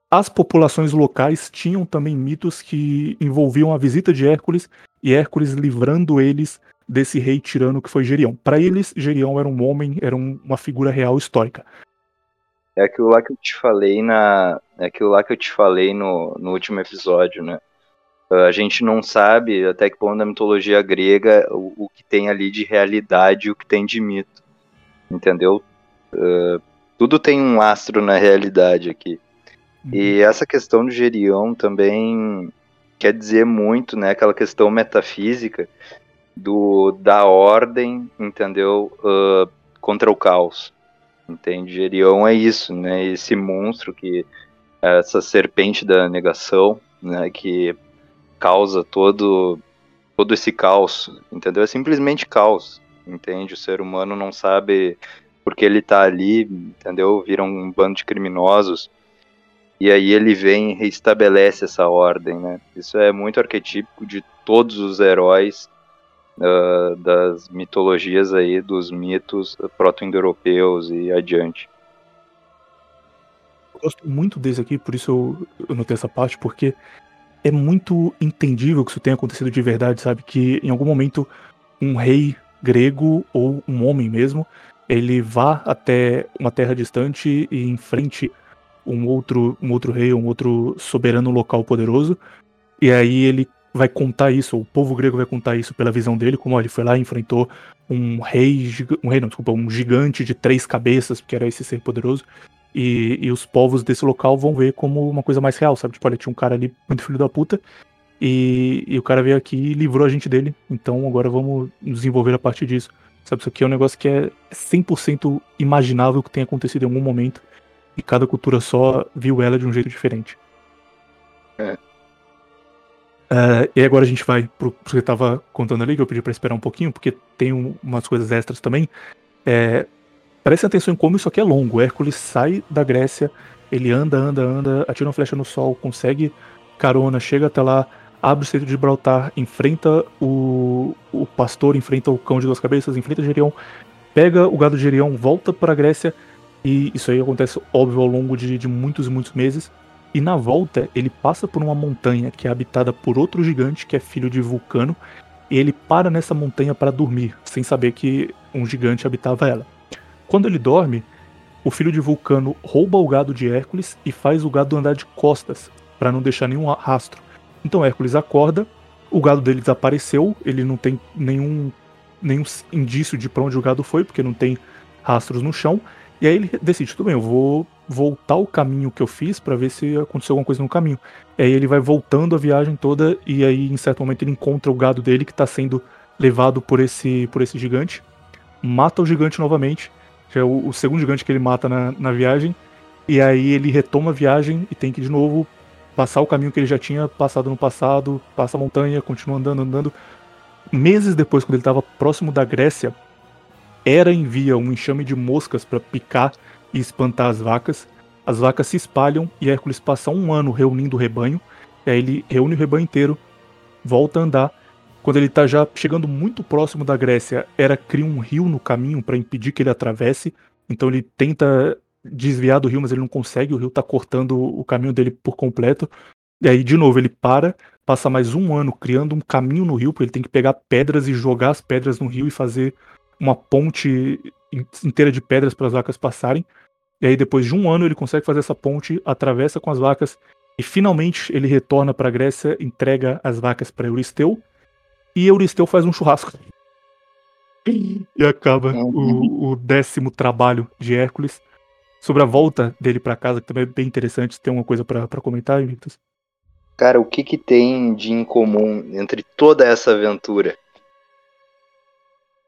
as populações locais tinham também mitos que envolviam a visita de Hércules e Hércules livrando eles desse rei tirano que foi Gerião. Para eles, Gerião era um homem, era um, uma figura real histórica. É aquilo lá que eu te falei na, é aquilo lá que eu te falei no, no último episódio, né? A gente não sabe até que ponto da mitologia grega o, o que tem ali de realidade o que tem de mito, entendeu? Uh, tudo tem um astro na realidade aqui. Uhum. E essa questão do Gerião também quer dizer muito, né? Aquela questão metafísica do da ordem, entendeu? Uh, contra o caos. Entende? Gerião é isso, né? Esse monstro que essa serpente da negação, né? Que causa todo todo esse caos, entendeu? É simplesmente caos, entende? O ser humano não sabe porque ele tá ali, entendeu? Vira um bando de criminosos. E aí ele vem e reestabelece essa ordem, né? Isso é muito arquetípico de todos os heróis uh, das mitologias aí, dos mitos proto-indo-europeus e adiante. Eu gosto muito desse aqui, por isso eu, eu notei essa parte, porque é muito entendível que isso tenha acontecido de verdade, sabe? Que em algum momento um rei grego ou um homem mesmo, ele vá até uma terra distante e enfrente um outro, um outro rei, um outro soberano local poderoso, e aí ele vai contar isso, o povo grego vai contar isso pela visão dele, como ó, ele foi lá e enfrentou um rei, um rei não, desculpa, um gigante de três cabeças, que era esse ser poderoso, e, e os povos desse local vão ver como uma coisa mais real, sabe? Tipo, olha, tinha um cara ali muito filho da puta, e, e o cara veio aqui e livrou a gente dele, então agora vamos desenvolver a partir disso. Sabe, isso aqui é um negócio que é 100% imaginável que tenha acontecido em algum momento, e cada cultura só viu ela de um jeito diferente. É. Uh, e agora a gente vai pro, que você estava contando ali, que eu pedi para esperar um pouquinho, porque tem um, umas coisas extras também. É, preste atenção em como isso aqui é longo. O Hércules sai da Grécia, ele anda, anda, anda, atira uma flecha no sol, consegue carona, chega até lá, abre o centro de Gibraltar, enfrenta o, o pastor, enfrenta o cão de duas cabeças, enfrenta Gerião, pega o gado de Gerião, volta para a Grécia, e isso aí acontece, óbvio, ao longo de, de muitos e muitos meses. E na volta, ele passa por uma montanha que é habitada por outro gigante que é filho de Vulcano. E ele para nessa montanha para dormir, sem saber que um gigante habitava ela. Quando ele dorme, o filho de Vulcano rouba o gado de Hércules e faz o gado andar de costas, para não deixar nenhum rastro. Então Hércules acorda, o gado dele desapareceu, ele não tem nenhum, nenhum indício de para onde o gado foi, porque não tem rastros no chão. E aí ele decide, tudo bem, eu vou voltar o caminho que eu fiz para ver se aconteceu alguma coisa no caminho. E aí ele vai voltando a viagem toda e aí em certo momento ele encontra o gado dele que está sendo levado por esse por esse gigante, mata o gigante novamente, que é o, o segundo gigante que ele mata na, na viagem, e aí ele retoma a viagem e tem que de novo passar o caminho que ele já tinha passado no passado, passa a montanha, continua andando, andando. Meses depois, quando ele estava próximo da Grécia, Hera envia um enxame de moscas para picar e espantar as vacas. As vacas se espalham e Hércules passa um ano reunindo o rebanho. E aí ele reúne o rebanho inteiro, volta a andar. Quando ele está já chegando muito próximo da Grécia, Hera cria um rio no caminho para impedir que ele atravesse. Então ele tenta desviar do rio, mas ele não consegue. O rio está cortando o caminho dele por completo. E aí, de novo, ele para, passa mais um ano criando um caminho no rio, porque ele tem que pegar pedras e jogar as pedras no rio e fazer uma ponte inteira de pedras para as vacas passarem. E aí, depois de um ano, ele consegue fazer essa ponte, atravessa com as vacas e finalmente ele retorna para a Grécia, entrega as vacas para Euristeu e Euristeu faz um churrasco. E acaba o, o, décimo trabalho de Hércules. Sobre a volta dele para casa, que também é bem interessante. Tem uma coisa para comentar, Invictus? Cara, o que, que tem de incomum entre toda essa aventura?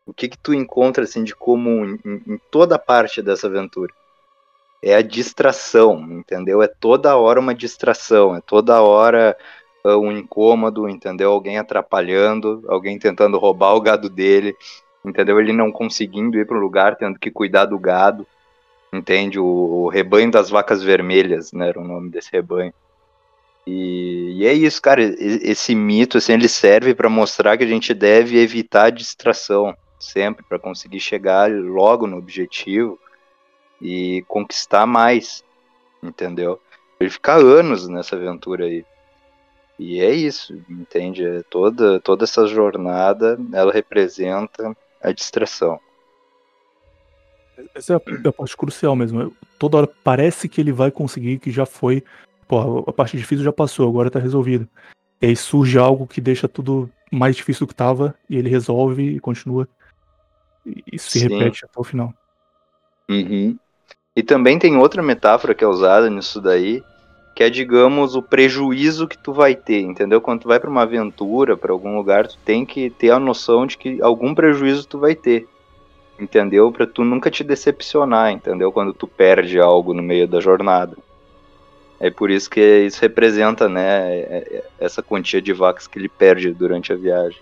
O que que tu encontra assim de comum em, em toda parte dessa aventura? É a distração, entendeu? É toda hora uma distração, é toda hora uh, um incômodo, entendeu? Alguém atrapalhando, alguém tentando roubar o gado dele, entendeu? Ele não conseguindo ir para um lugar, tendo que cuidar do gado, entende? O, rebanho das vacas vermelhas, né? Era o nome desse rebanho. E, e é isso, cara. Esse mito, assim, ele serve para mostrar que a gente deve evitar a distração, sempre para conseguir chegar logo no objetivo e conquistar mais, entendeu? Ele fica anos nessa aventura aí. E é isso, entende? É toda, toda essa jornada, ela representa a distração. Essa é a, é a, parte crucial mesmo. Toda hora parece que ele vai conseguir, que já foi. Pô, a parte difícil já passou, agora tá resolvido. E aí surge algo que deixa tudo mais difícil do que tava, e ele resolve e continua. E se Sim. repete até o final. Uhum. E também tem outra metáfora que é usada nisso daí, que é, digamos, o prejuízo que tu vai ter, entendeu? Quando tu vai para uma aventura, para algum lugar, tu tem que ter a noção de que algum prejuízo tu vai ter, entendeu? Para tu nunca te decepcionar, entendeu? Quando tu perde algo no meio da jornada. É por isso que isso representa, né, é, é, essa quantia de vacas que ele perde durante a viagem.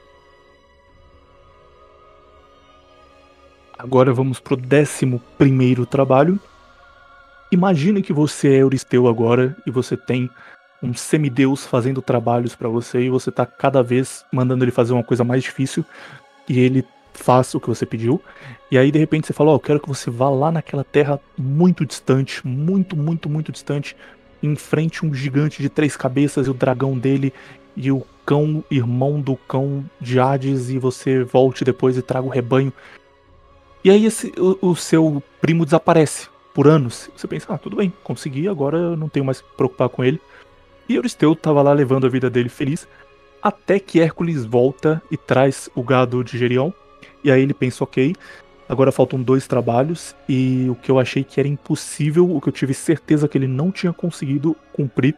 Agora vamos pro décimo primeiro trabalho, Imagine que você é Euristeu agora e você tem um semideus fazendo trabalhos para você e você tá cada vez mandando ele fazer uma coisa mais difícil e ele faz o que você pediu. E aí de repente você fala: oh, eu quero que você vá lá naquela terra muito distante, muito, muito, muito distante, enfrente um gigante de três cabeças e o dragão dele e o cão, irmão do cão de Hades, e você volte depois e traga o rebanho. E aí esse, o, o seu primo desaparece por anos. Você pensa, ah, tudo bem, consegui, agora eu não tenho mais que preocupar com ele. E Euristeu estava lá levando a vida dele feliz, até que Hércules volta e traz o gado de Gerion. E aí ele pensa, ok, agora faltam dois trabalhos, e o que eu achei que era impossível, o que eu tive certeza que ele não tinha conseguido cumprir,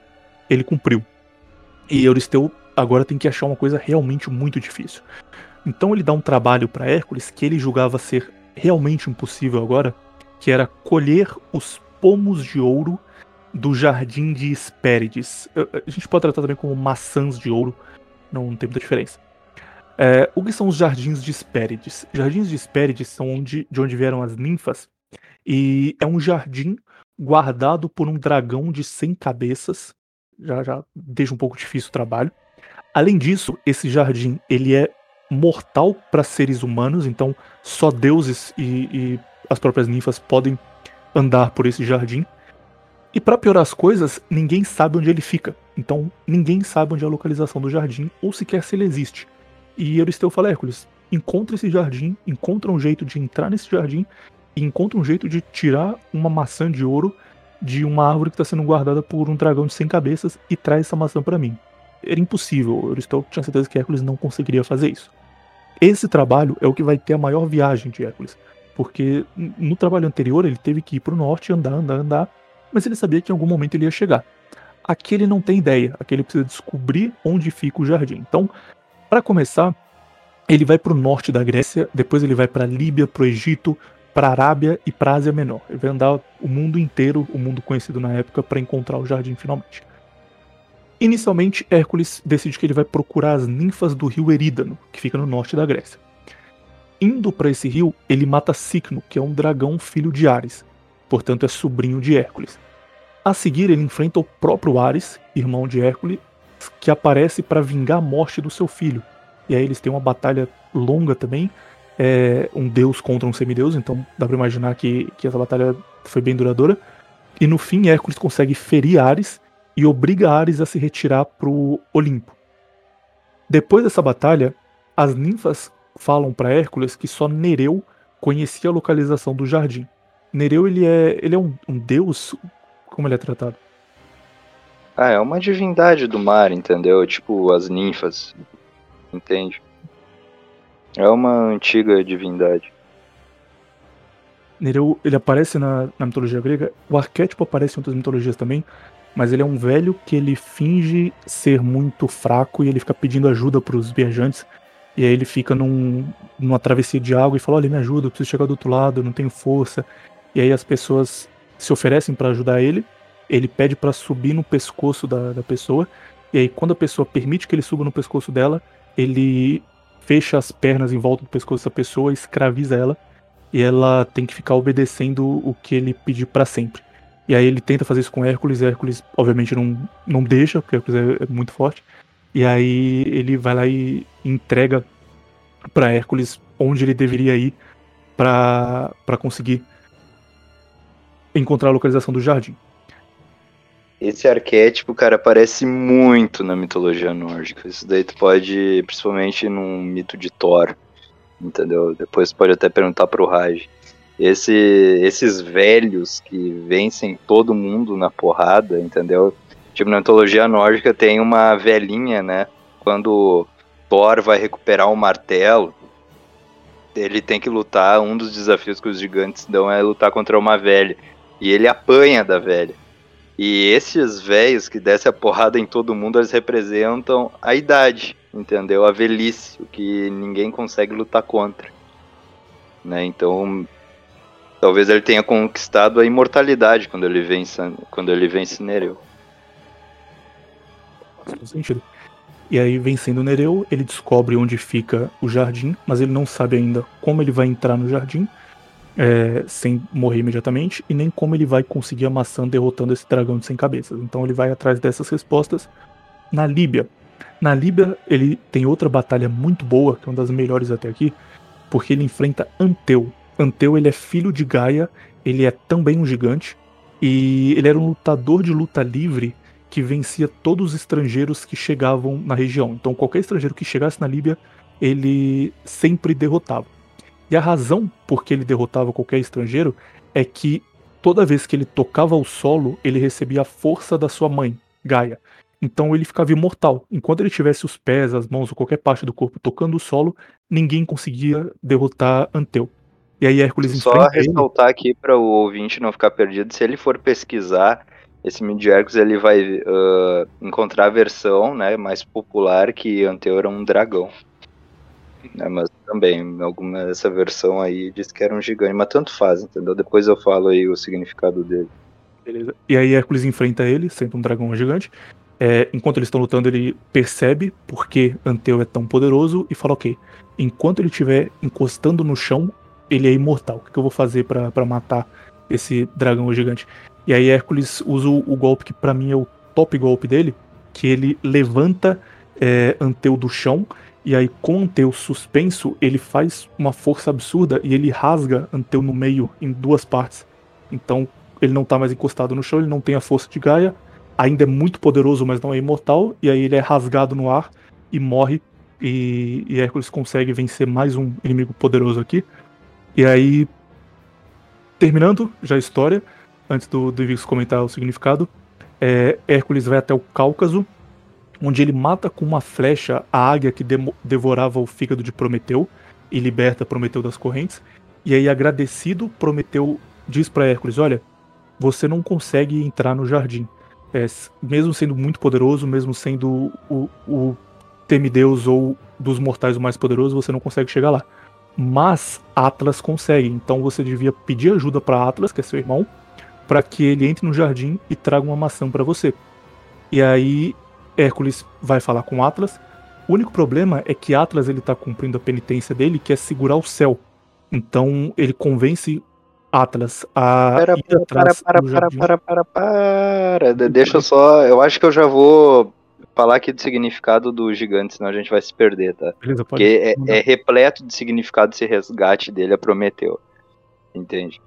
ele cumpriu. E Euristeu agora tem que achar uma coisa realmente muito difícil. Então ele dá um trabalho para Hércules que ele julgava ser realmente impossível agora, que era colher os pomos de ouro do jardim de Hespérides. A gente pode tratar também como maçãs de ouro, não tem muita diferença. É, o que são os jardins de Hespérides? Jardins de Hespérides são onde, de onde vieram as ninfas, e é um jardim guardado por um dragão de 100 cabeças. Já, já deixa um pouco difícil o trabalho. Além disso, esse jardim ele é mortal para seres humanos, então só deuses e, e as próprias ninfas podem andar por esse jardim. E para piorar as coisas, ninguém sabe onde ele fica. Então, ninguém sabe onde é a localização do jardim ou sequer se ele existe. E Euristeu fala: Hércules, encontra esse jardim, encontra um jeito de entrar nesse jardim e encontra um jeito de tirar uma maçã de ouro de uma árvore que está sendo guardada por um dragão de 100 cabeças e traz essa maçã para mim. Era impossível, Euristeu tinha certeza que Hércules não conseguiria fazer isso. Esse trabalho é o que vai ter a maior viagem de Hércules. Porque no trabalho anterior ele teve que ir para o norte, andar, andar, andar, mas ele sabia que em algum momento ele ia chegar. Aqui ele não tem ideia, aqui ele precisa descobrir onde fica o jardim. Então, para começar, ele vai para o norte da Grécia, depois ele vai para a Líbia, para o Egito, para a Arábia e para a Ásia Menor. Ele vai andar o mundo inteiro, o mundo conhecido na época, para encontrar o jardim finalmente. Inicialmente, Hércules decide que ele vai procurar as ninfas do rio Erídano, que fica no norte da Grécia. Indo para esse rio, ele mata Cicno, que é um dragão filho de Ares, portanto é sobrinho de Hércules. A seguir, ele enfrenta o próprio Ares, irmão de Hércules, que aparece para vingar a morte do seu filho. E aí eles têm uma batalha longa também, é um deus contra um semideus, então dá para imaginar que, que essa batalha foi bem duradoura. E no fim, Hércules consegue ferir Ares e obriga Ares a se retirar pro Olimpo. Depois dessa batalha, as ninfas falam para Hércules que só Nereu conhecia a localização do jardim. Nereu ele é, ele é um, um deus? Como ele é tratado? Ah, é uma divindade do mar, entendeu? Tipo as ninfas, entende? É uma antiga divindade. Nereu, ele aparece na, na mitologia grega, o arquétipo aparece em outras mitologias também, mas ele é um velho que ele finge ser muito fraco e ele fica pedindo ajuda para os viajantes e aí ele fica num, numa travessia de água e fala: Olha, me ajuda, eu preciso chegar do outro lado, eu não tenho força. E aí as pessoas se oferecem para ajudar ele. Ele pede para subir no pescoço da, da pessoa. E aí, quando a pessoa permite que ele suba no pescoço dela, ele fecha as pernas em volta do pescoço da pessoa, escraviza ela. E ela tem que ficar obedecendo o que ele pedir para sempre. E aí ele tenta fazer isso com Hércules. Hércules, obviamente, não, não deixa, porque Hércules é, é muito forte. E aí ele vai lá e entrega para Hércules onde ele deveria ir para conseguir encontrar a localização do jardim. Esse arquétipo, cara, aparece muito na mitologia nórdica. Isso daí tu pode, principalmente num mito de Thor, entendeu? Depois pode até perguntar pro Raj. Esse, esses velhos que vencem todo mundo na porrada, entendeu? Tipo, na mitologia nórdica tem uma velhinha, né? Quando Thor vai recuperar o martelo, ele tem que lutar. Um dos desafios que os gigantes dão é lutar contra uma velha. E ele apanha da velha. E esses velhos que descem a porrada em todo mundo, eles representam a idade, entendeu? A velhice, o que ninguém consegue lutar contra. Né? Então, talvez ele tenha conquistado a imortalidade quando ele vence, quando ele vence Nereu. Faz sentido. E aí, vencendo Nereu, ele descobre onde fica o jardim, mas ele não sabe ainda como ele vai entrar no jardim é, sem morrer imediatamente, e nem como ele vai conseguir a maçã derrotando esse dragão de 100 cabeças. Então ele vai atrás dessas respostas na Líbia. Na Líbia, ele tem outra batalha muito boa, que é uma das melhores até aqui, porque ele enfrenta Anteu. Anteu ele é filho de Gaia, ele é também um gigante, e ele era um lutador de luta livre que vencia todos os estrangeiros que chegavam na região. Então qualquer estrangeiro que chegasse na Líbia, ele sempre derrotava. E a razão por que ele derrotava qualquer estrangeiro é que toda vez que ele tocava o solo, ele recebia a força da sua mãe, Gaia. Então ele ficava imortal. Enquanto ele tivesse os pés, as mãos ou qualquer parte do corpo tocando o solo, ninguém conseguia derrotar Anteu. E aí Hércules Só ressaltar ele. aqui para o ouvinte não ficar perdido, se ele for pesquisar esse Mid Hércules, ele vai uh, encontrar a versão né, mais popular que Anteu era um dragão. Né, mas também, alguma essa versão aí diz que era um gigante, mas tanto faz, entendeu? Depois eu falo aí o significado dele. Beleza. E aí Hércules enfrenta ele, sendo um dragão gigante. É, enquanto eles estão lutando, ele percebe por que Anteu é tão poderoso e fala: Ok, enquanto ele estiver encostando no chão, ele é imortal. O que eu vou fazer para matar esse dragão gigante? E aí Hércules usa o, o golpe que para mim é o top golpe dele, que ele levanta é, Anteu do chão e aí, com Anteu suspenso, ele faz uma força absurda e ele rasga Anteu no meio, em duas partes. Então, ele não tá mais encostado no chão, ele não tem a força de Gaia, ainda é muito poderoso, mas não é imortal, e aí ele é rasgado no ar e morre. E, e Hércules consegue vencer mais um inimigo poderoso aqui. E aí, terminando já a história, antes do, do comentar o significado, é, Hércules vai até o Cáucaso onde ele mata com uma flecha a águia que devorava o fígado de Prometeu e liberta Prometeu das correntes. E aí, agradecido, Prometeu diz para Hércules: Olha, você não consegue entrar no jardim. É, mesmo sendo muito poderoso, mesmo sendo o, o temideus ou dos mortais o mais poderoso, você não consegue chegar lá. Mas Atlas consegue, então você devia pedir ajuda para Atlas, que é seu irmão, para que ele entre no jardim e traga uma maçã para você. E aí Hércules vai falar com Atlas. O único problema é que Atlas ele tá cumprindo a penitência dele, que é segurar o céu. Então ele convence Atlas a para, ir atrás para, para, para, para, para, para, Deixa eu só, eu acho que eu já vou falar aqui do significado do gigante, senão a gente vai se perder, tá? Beleza, pode. Porque é, é, repleto de significado esse resgate dele a Prometeu. Entende?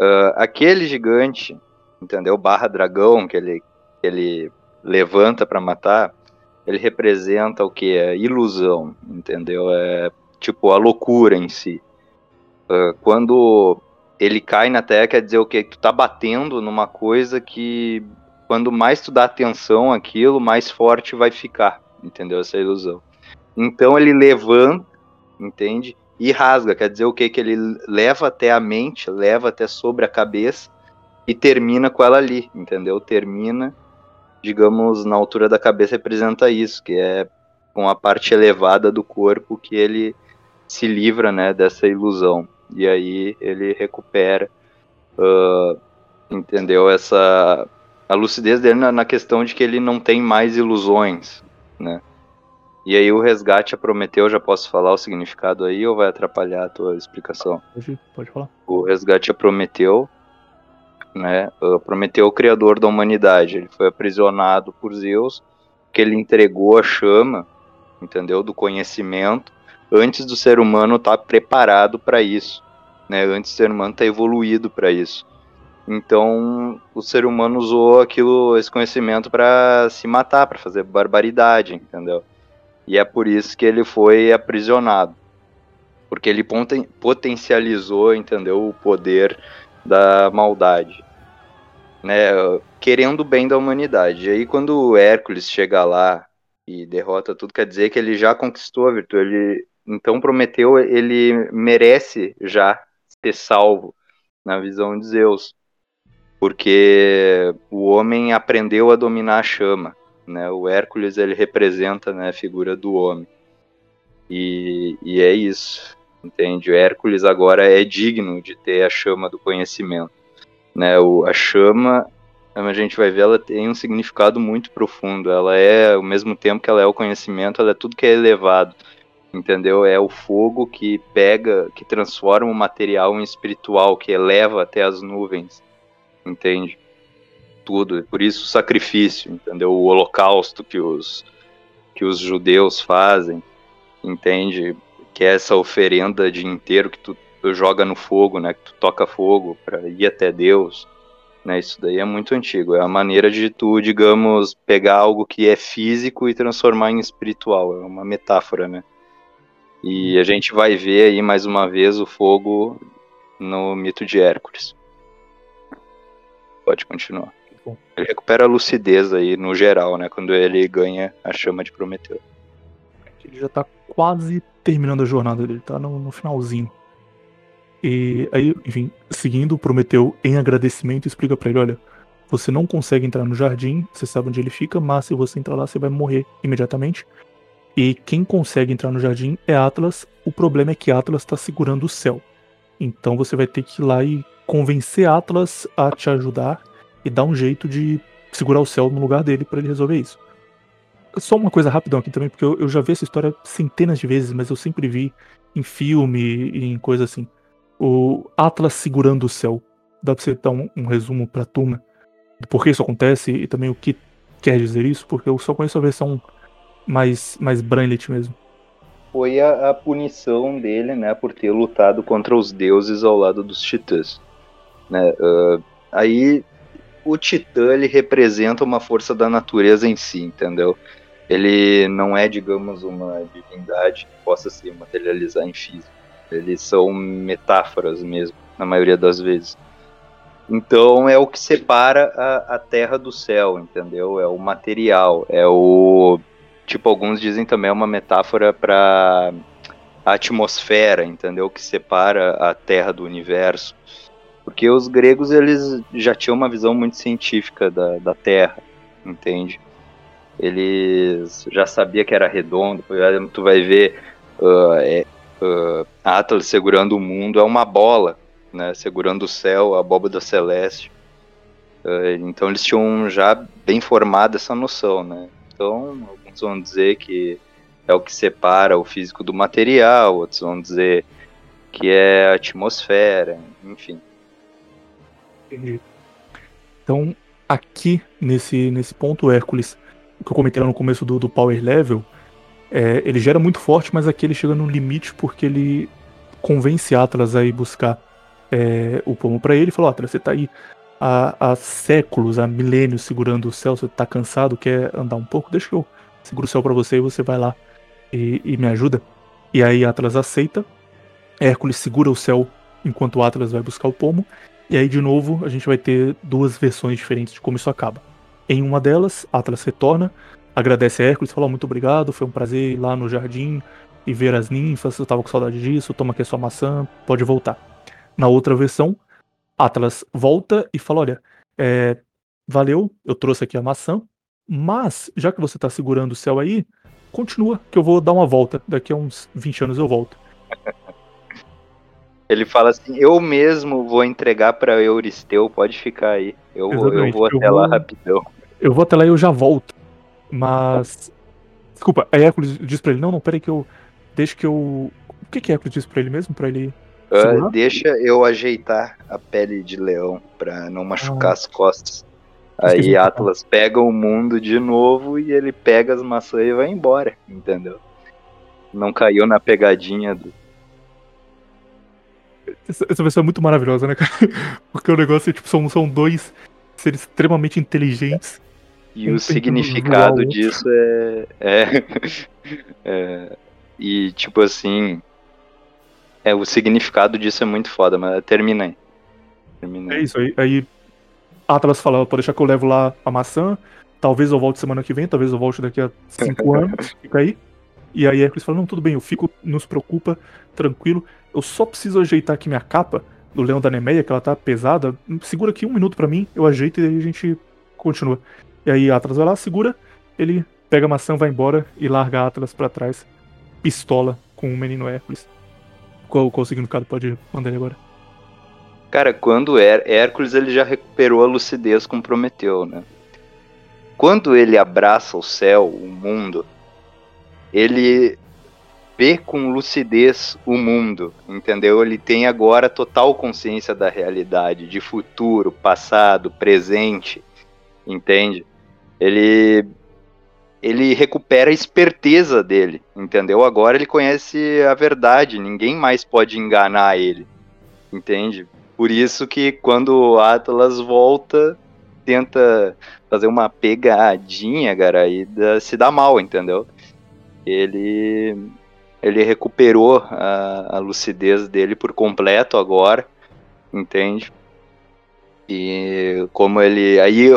Uh, aquele gigante, entendeu? Barra dragão que ele, que ele levanta para matar, ele representa o que? É ilusão, entendeu? É tipo a loucura em si. Uh, quando ele cai na terra, quer dizer o que? Tu tá batendo numa coisa que quando mais tu dá atenção àquilo, mais forte vai ficar, entendeu? Essa ilusão. Então ele levanta, entende? E rasga, quer dizer o que? Que ele leva até a mente, leva até sobre a cabeça e termina com ela ali, entendeu? Termina digamos, na altura da cabeça representa isso, que é com a parte elevada do corpo que ele se livra, né, dessa ilusão. E aí ele recupera, uh, entendeu, essa a lucidez dele na, na, questão de que ele não tem mais ilusões, né. E aí o resgate a Prometeu, já posso falar o significado aí ou vai atrapalhar a tua explicação? Pode, falar. O resgate a Prometeu né? Prometeu o criador da humanidade. Ele foi aprisionado por Zeus, que ele entregou a chama, entendeu? Do conhecimento, antes do ser humano estar tá preparado para isso, né? Antes do ser humano estar tá evoluído para isso. Então, o ser humano usou aquilo, esse conhecimento para se matar, para fazer barbaridade, entendeu? E é por isso que ele foi aprisionado. Porque ele potencializou, entendeu, o poder da maldade. Né, querendo o bem da humanidade. E aí quando o Hércules chega lá e derrota tudo, quer dizer que ele já conquistou a virtude. Ele, então Prometeu, ele merece já ser salvo na visão de Zeus. Porque o homem aprendeu a dominar a chama. Né? O Hércules ele representa né, a figura do homem. E, e é isso, entende? Hércules agora é digno de ter a chama do conhecimento. Né? O, a chama a gente vai ver, ela tem um significado muito profundo. Ela é, ao mesmo tempo que ela é o conhecimento, ela é tudo que é elevado, entendeu? É o fogo que pega, que transforma o material em espiritual, que eleva até as nuvens, entende? Tudo. Por isso o sacrifício, entendeu? O holocausto que os que os judeus fazem, entende? Que é essa oferenda de inteiro que tu, tu joga no fogo, né? Que tu toca fogo para ir até Deus né? Isso daí é muito antigo. É a maneira de tu, digamos, pegar algo que é físico e transformar em espiritual. É uma metáfora, né? E a gente vai ver aí mais uma vez o fogo no mito de Hércules. Pode continuar. Ele recupera a lucidez aí no geral, né? Quando ele ganha a chama de Prometeu. Ele já tá quase terminando a jornada dele, tá no, no finalzinho. E aí, enfim, seguindo, Prometeu, em agradecimento, explica para ele: olha, você não consegue entrar no jardim, você sabe onde ele fica, mas se você entrar lá, você vai morrer imediatamente. E quem consegue entrar no jardim é Atlas. O problema é que Atlas está segurando o céu. Então você vai ter que ir lá e convencer Atlas a te ajudar e dar um jeito de segurar o céu no lugar dele para ele resolver isso. Só uma coisa rapidão aqui também, porque eu, eu já vi essa história centenas de vezes, mas eu sempre vi em filme e em coisa assim o Atlas segurando o céu. Dá pra você dar um, um resumo pra turma do porquê isso acontece e também o que quer dizer isso? Porque eu só conheço a versão mais, mais Branlet mesmo. Foi a, a, punição dele, né, por ter lutado contra os deuses ao lado dos titãs. Né? Uh, aí o titã ele representa uma força da natureza em si, entendeu? Ele não é, digamos, uma divindade que possa se materializar em físico. Eles são metáforas mesmo, na maioria das vezes. Então é o que separa a, a terra do céu, entendeu? É o material, é o. Tipo, alguns dizem também é uma metáfora para a atmosfera, entendeu? Que separa a terra do universo. Porque os gregos eles já tinham uma visão muito científica da, da terra, entende? Eles já sabia que era redondo. Tu vai ver uh, é, uh, Atlas segurando o mundo é uma bola, né, segurando o céu, a abóbada celeste. Uh, então eles tinham já bem formada essa noção, né? Então alguns vão dizer que é o que separa o físico do material, outros vão dizer que é a atmosfera, enfim. Entendi. Então aqui nesse nesse ponto Hércules, que eu comentei lá no começo do, do Power Level, é, ele gera muito forte, mas aqui ele chega no limite porque ele convence Atlas a ir buscar é, o pomo para ele e falou: Atlas, você tá aí há, há, séculos, há milênios segurando o céu, você tá cansado, quer andar um pouco? Deixa que eu seguro o céu para você e você vai lá e, e me ajuda. E aí Atlas aceita, Hércules segura o céu enquanto Atlas vai buscar o pomo. E aí, de novo, a gente vai ter duas versões diferentes de como isso acaba. Em uma delas, Atlas retorna, agradece a Hércules, fala muito obrigado, foi um prazer ir lá no jardim e ver as ninfas, eu tava com saudade disso, toma aqui a sua maçã, pode voltar. Na outra versão, Atlas volta e fala, olha, é, valeu, eu trouxe aqui a maçã, mas já que você tá segurando o céu aí, continua, que eu vou dar uma volta, daqui a uns 20 anos eu volto. Ele fala assim: Eu mesmo vou entregar para Euristeu, pode ficar aí. Eu, eu vou até eu lá vou, rapidão. Eu vou até lá e eu já volto. Mas. Desculpa, aí Hércules diz pra ele: Não, não, peraí que eu. Deixa que eu. O que que Hércules diz pra ele mesmo? Pra ele. Uh, deixa eu ajeitar a pele de leão pra não machucar ah. as costas. Aí Atlas pega o mundo de novo e ele pega as maçãs e vai embora, entendeu? Não caiu na pegadinha do. essa, essa versão é muito maravilhosa, né, cara? Porque o negócio é tipo, são, são dois seres extremamente inteligentes. E o significado disso é, é, é. E tipo assim. É, o significado disso é muito foda, mas termina aí. Termina aí. É isso aí. Aí Atlas fala, pode deixar que eu levo lá a maçã. Talvez eu volte semana que vem, talvez eu volte daqui a cinco anos. Fica aí. E aí Hércules fala, não, tudo bem, eu fico, não se preocupa, tranquilo. Eu só preciso ajeitar aqui minha capa do Leão da Nemeia, que ela tá pesada. Segura aqui um minuto para mim, eu ajeito e aí a gente continua. E aí Atlas vai lá, segura, ele pega a maçã, vai embora e larga Atlas para trás. Pistola com o menino Hércules. Qual, qual o significado pode mandar ele agora? Cara, quando Her Hércules ele já recuperou a lucidez com Prometeu, né? Quando ele abraça o céu, o mundo, ele vê com lucidez o mundo, entendeu? Ele tem agora total consciência da realidade, de futuro, passado, presente, entende? Ele ele recupera a esperteza dele, entendeu? Agora ele conhece a verdade, ninguém mais pode enganar ele, entende? Por isso que quando o Atlas volta, tenta fazer uma pegadinha, cara, e se dá mal, entendeu? Ele ele recuperou a, a lucidez dele por completo agora, entende? E como ele. Aí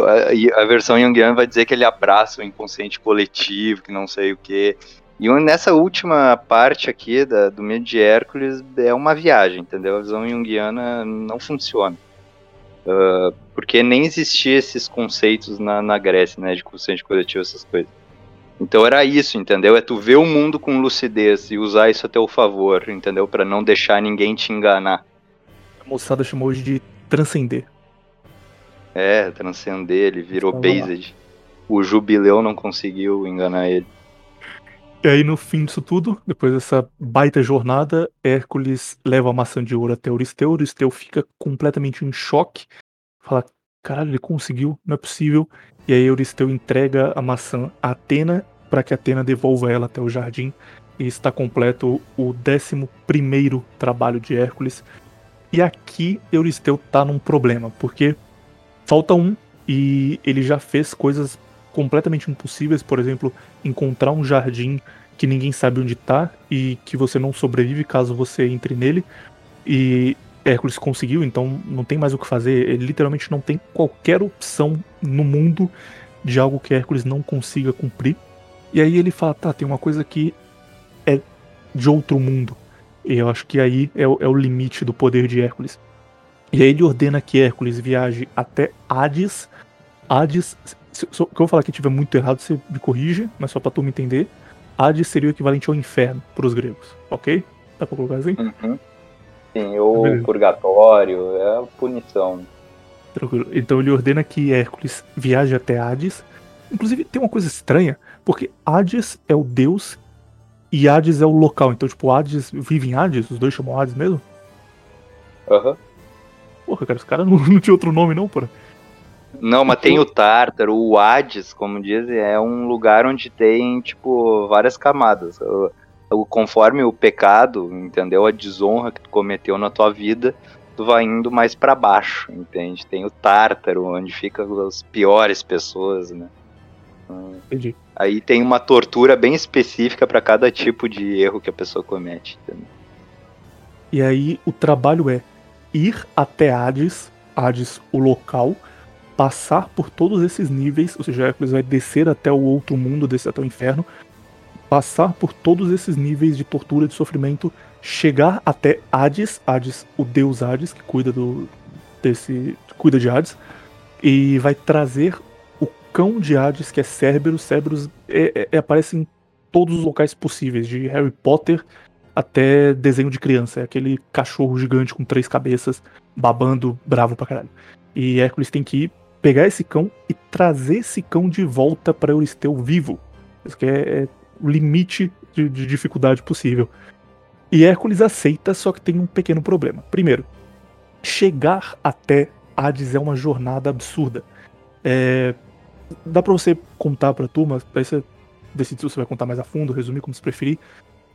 a, versão Jungian vai dizer que ele abraça o inconsciente coletivo, que não sei o que. E nessa última parte aqui da, do medo de Hércules é uma viagem, entendeu? A visão junguiana não funciona. Uh, porque nem existia esses conceitos na, na Grécia, né? De consciente coletivo, essas coisas. Então era isso, entendeu? É tu ver o mundo com lucidez e usar isso a teu favor, entendeu? Para não deixar ninguém te enganar. A moçada chamou hoje de transcender. É, transcender, ele virou based. O jubileu não conseguiu enganar ele. E aí, no fim disso tudo, depois dessa baita jornada, Hércules leva a maçã de ouro até Euristeu. Euristeu fica completamente em choque. Fala: caralho, ele conseguiu, não é possível. E aí Euristeu entrega a maçã a Atena para que Atena devolva ela até o jardim. E está completo o 11 trabalho de Hércules. E aqui Euristeu tá num problema, porque falta um e ele já fez coisas completamente impossíveis, por exemplo, encontrar um jardim que ninguém sabe onde tá e que você não sobrevive caso você entre nele. E Hércules conseguiu, então não tem mais o que fazer. Ele literalmente não tem qualquer opção no mundo de algo que Hércules não consiga cumprir. E aí ele fala: tá, tem uma coisa que é de outro mundo. E eu acho que aí é o, é o limite do poder de Hércules. E aí ele ordena que Hércules viaje até Hades. Hades, se, se eu falar que tiver muito errado, você me corrige, mas só pra tu me entender. Hades seria o equivalente ao inferno para os gregos, ok? Dá pra colocar assim? Uhum. Sim, ou Beleza. purgatório, é a punição. Tranquilo. Então ele ordena que Hércules viaje até Hades. Inclusive, tem uma coisa estranha, porque Hades é o deus e Hades é o local. Então, tipo, Hades vive em Hades? Os dois chamam Hades mesmo? Aham. Uhum. Porra, cara, os caras não, não tinha outro nome, não, porra. Não, mas tem o Tártaro, o Hades, como dizem, é um lugar onde tem, tipo, várias camadas conforme o pecado, entendeu? A desonra que tu cometeu na tua vida, tu vai indo mais para baixo, entende? Tem o Tártaro, onde ficam as piores pessoas, né? Entendi. Aí tem uma tortura bem específica para cada tipo de erro que a pessoa comete, entendeu? E aí o trabalho é ir até Hades, Hades, o local, passar por todos esses níveis, ou seja, Hércules vai descer até o outro mundo, descer até o inferno, passar por todos esses níveis de tortura, de sofrimento, chegar até Hades, Hades, o deus Hades, que cuida do desse cuida de Hades, e vai trazer o cão de Hades, que é Cerberus. Cerberus é, é, aparece em todos os locais possíveis, de Harry Potter até desenho de criança. É aquele cachorro gigante com três cabeças, babando, bravo pra caralho. E Hércules tem que ir, pegar esse cão e trazer esse cão de volta para Euristeu vivo. Isso que é, é o limite de, de dificuldade possível. E Hércules aceita, só que tem um pequeno problema. Primeiro, chegar até Hades é uma jornada absurda. É, dá para você contar pra turma, aí você decide se você vai contar mais a fundo, resumir como se preferir.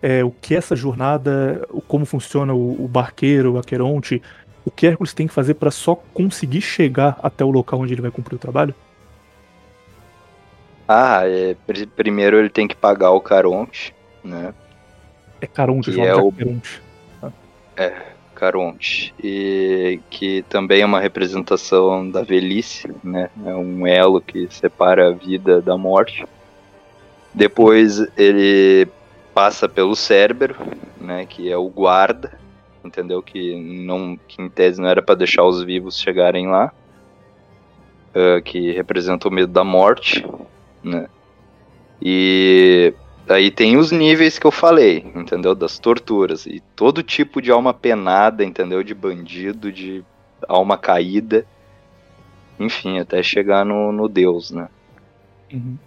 É, o que é essa jornada, como funciona o, o barqueiro, o Aqueronte, o que Hércules tem que fazer para só conseguir chegar até o local onde ele vai cumprir o trabalho? Ah, é, primeiro ele tem que pagar o Caronte, né? É Caronte, que é o Caronte. É, Caronte. E que também é uma representação da velhice, né? É um elo que separa a vida da morte. Depois ele passa pelo Cérbero, né? Que é o guarda, entendeu? Que, não, que em tese não era para deixar os vivos chegarem lá. Uh, que representa o medo da morte, né? E aí tem os níveis que eu falei, entendeu? Das torturas. E todo tipo de alma penada, entendeu? De bandido, de alma caída. Enfim, até chegar no, no Deus, né? Uhum.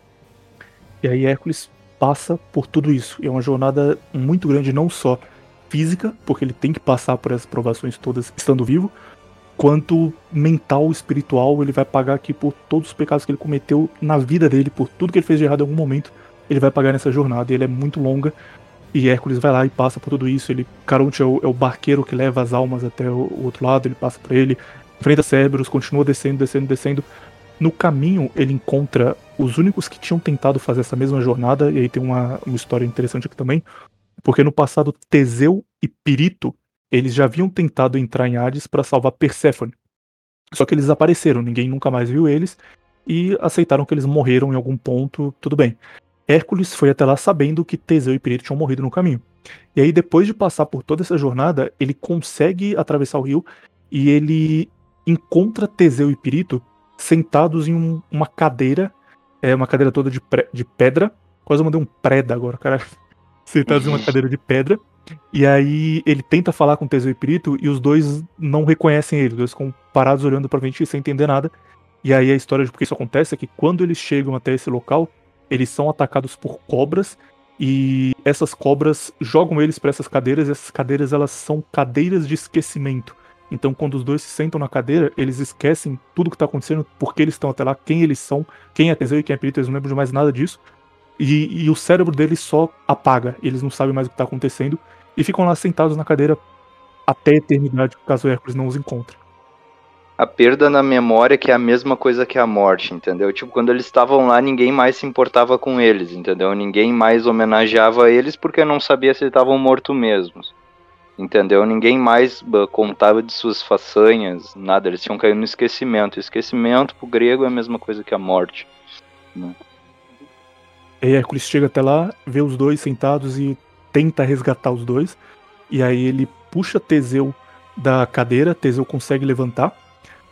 E aí Hércules passa por tudo isso. E é uma jornada muito grande, não só física, porque ele tem que passar por essas provações todas estando vivo, quanto mental, espiritual, ele vai pagar aqui por todos os pecados que ele cometeu na vida dele, por tudo que ele fez de errado em algum momento, ele vai pagar nessa jornada, e ele é muito longa, e Hércules vai lá e passa por tudo isso, ele, Caronte é o, é o barqueiro que leva as almas até o, o outro lado, ele passa por ele, enfrenta Cerberus, continua descendo, descendo, descendo, no caminho ele encontra os únicos que tinham tentado fazer essa mesma jornada, e aí tem uma, uma história interessante aqui também, porque no passado Teseu e Pirito eles já haviam tentado entrar em Hades para salvar Perséfone. Só que eles desapareceram, ninguém nunca mais viu eles e aceitaram que eles morreram em algum ponto, tudo bem. Hércules foi até lá sabendo que Teseu e Pirito tinham morrido no caminho. E aí, depois de passar por toda essa jornada, ele consegue atravessar o rio e ele encontra Teseu e Pirito sentados em um, uma cadeira, é uma cadeira toda de, de pedra. Quase eu mandei um preda agora, cara. Sentados em uma cadeira de pedra. E aí ele tenta falar com Teseu e Pirito e os dois não reconhecem ele, os dois ficam parados olhando pra frente sem entender nada. E aí a história de por que isso acontece é que quando eles chegam até esse local, eles são atacados por cobras e essas cobras jogam eles para essas cadeiras e essas cadeiras elas são cadeiras de esquecimento. Então quando os dois se sentam na cadeira, eles esquecem tudo que tá acontecendo, por que eles estão até lá, quem eles são, quem é Teseu e quem é Pirito, eles não lembram de mais nada disso. E, e o cérebro deles só apaga, eles não sabem mais o que está acontecendo e ficam lá sentados na cadeira até a eternidade, caso Hércules não os encontre. A perda na memória que é a mesma coisa que a morte, entendeu? Tipo, quando eles estavam lá, ninguém mais se importava com eles, entendeu? Ninguém mais homenageava eles porque não sabia se estavam mortos mesmos. Entendeu? Ninguém mais contava de suas façanhas, nada, eles tinham caído no esquecimento. Esquecimento pro grego é a mesma coisa que a morte. Né? E Hércules chega até lá, vê os dois sentados e tenta resgatar os dois. E aí ele puxa Teseu da cadeira, Teseu consegue levantar.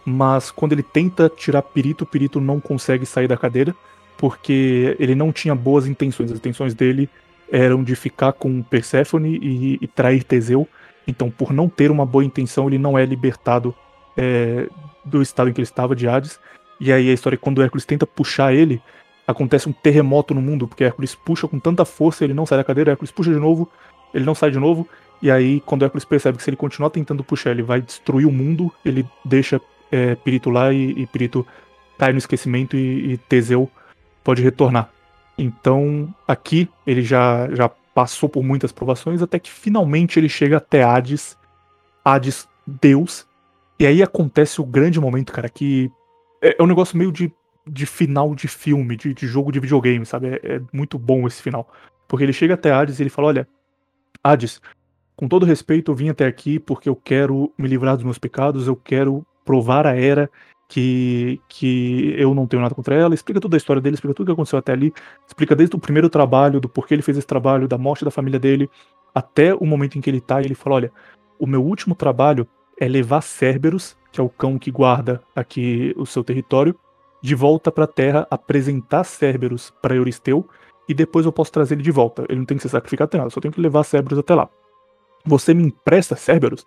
Mas quando ele tenta tirar Pirito, Pirito não consegue sair da cadeira, porque ele não tinha boas intenções. As intenções dele eram de ficar com Perséfone e, e trair Teseu. Então, por não ter uma boa intenção, ele não é libertado é, do estado em que ele estava, de Hades. E aí a história é que quando Hércules tenta puxar ele, acontece um terremoto no mundo, porque Hércules puxa com tanta força, ele não sai da cadeira, Hércules puxa de novo, ele não sai de novo, e aí quando Hércules percebe que se ele continuar tentando puxar, ele vai destruir o mundo, ele deixa é, Pirito lá e, e Pirito cai no esquecimento e, e, Teseu pode retornar. Então aqui ele já, já passou por muitas provações, até que finalmente ele chega até Hades, Hades Deus, e aí acontece o grande momento, cara, que é, é um negócio meio de de final de filme, de, de jogo de videogame, sabe? É, é, muito bom esse final. Porque ele chega até Hades e ele fala: Olha, Hades, com todo respeito, eu vim até aqui porque eu quero me livrar dos meus pecados, eu quero provar a Era que, que eu não tenho nada contra ela. Explica toda a história dele, explica tudo o que aconteceu até ali, explica desde o primeiro trabalho, do porquê ele fez esse trabalho, da morte da família dele, até o momento em que ele tá. E ele fala: Olha, o meu último trabalho é levar Cerberus, que é o cão que guarda aqui o seu território, de volta para a Terra, apresentar Cerberus para Euristeu e depois eu posso trazer ele de volta. Ele não tem que ser sacrificado até nada, só tenho que levar Cerberus até lá. Você me empresta Cerberus?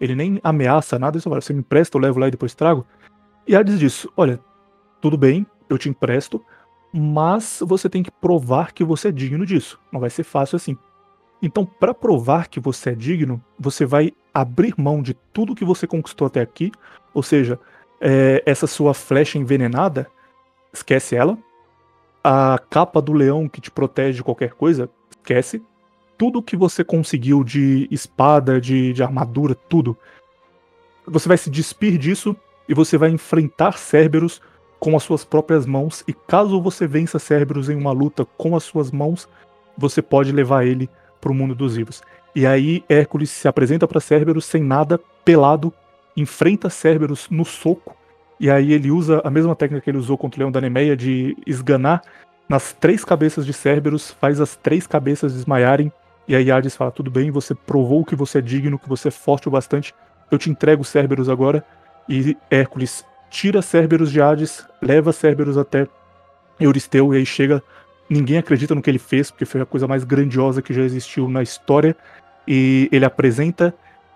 Ele nem ameaça nada, só fala, você me empresta, eu levo lá e depois trago? E Hades diz, olha, tudo bem, eu te empresto, mas você tem que provar que você é digno disso. Não vai ser fácil assim. Então, para provar que você é digno, você vai abrir mão de tudo que você conquistou até aqui, ou seja, é, essa sua flecha envenenada, esquece ela. A capa do leão que te protege de qualquer coisa, esquece. tudo que você conseguiu de espada, de, de armadura, tudo. Você vai se despir disso e você vai enfrentar Cerberus com as suas próprias mãos. E caso você vença Cerberus em uma luta com as suas mãos, você pode levar ele para o mundo dos vivos. E aí Hércules se apresenta para Cerberus sem nada, pelado, enfrenta Cerberus no soco. E aí ele usa a mesma técnica que ele usou contra o Leão da Nemeia de esganar nas três cabeças de Cerberus, faz as três cabeças desmaiarem. E aí Hades fala: Tudo bem, você provou que você é digno, que você é forte o bastante. Eu te entrego Cerberus agora. E Hércules tira Cerberus de Hades, leva Cerberus até Euristeu e aí chega. Ninguém acredita no que ele fez, porque foi a coisa mais grandiosa que já existiu na história. E ele apresenta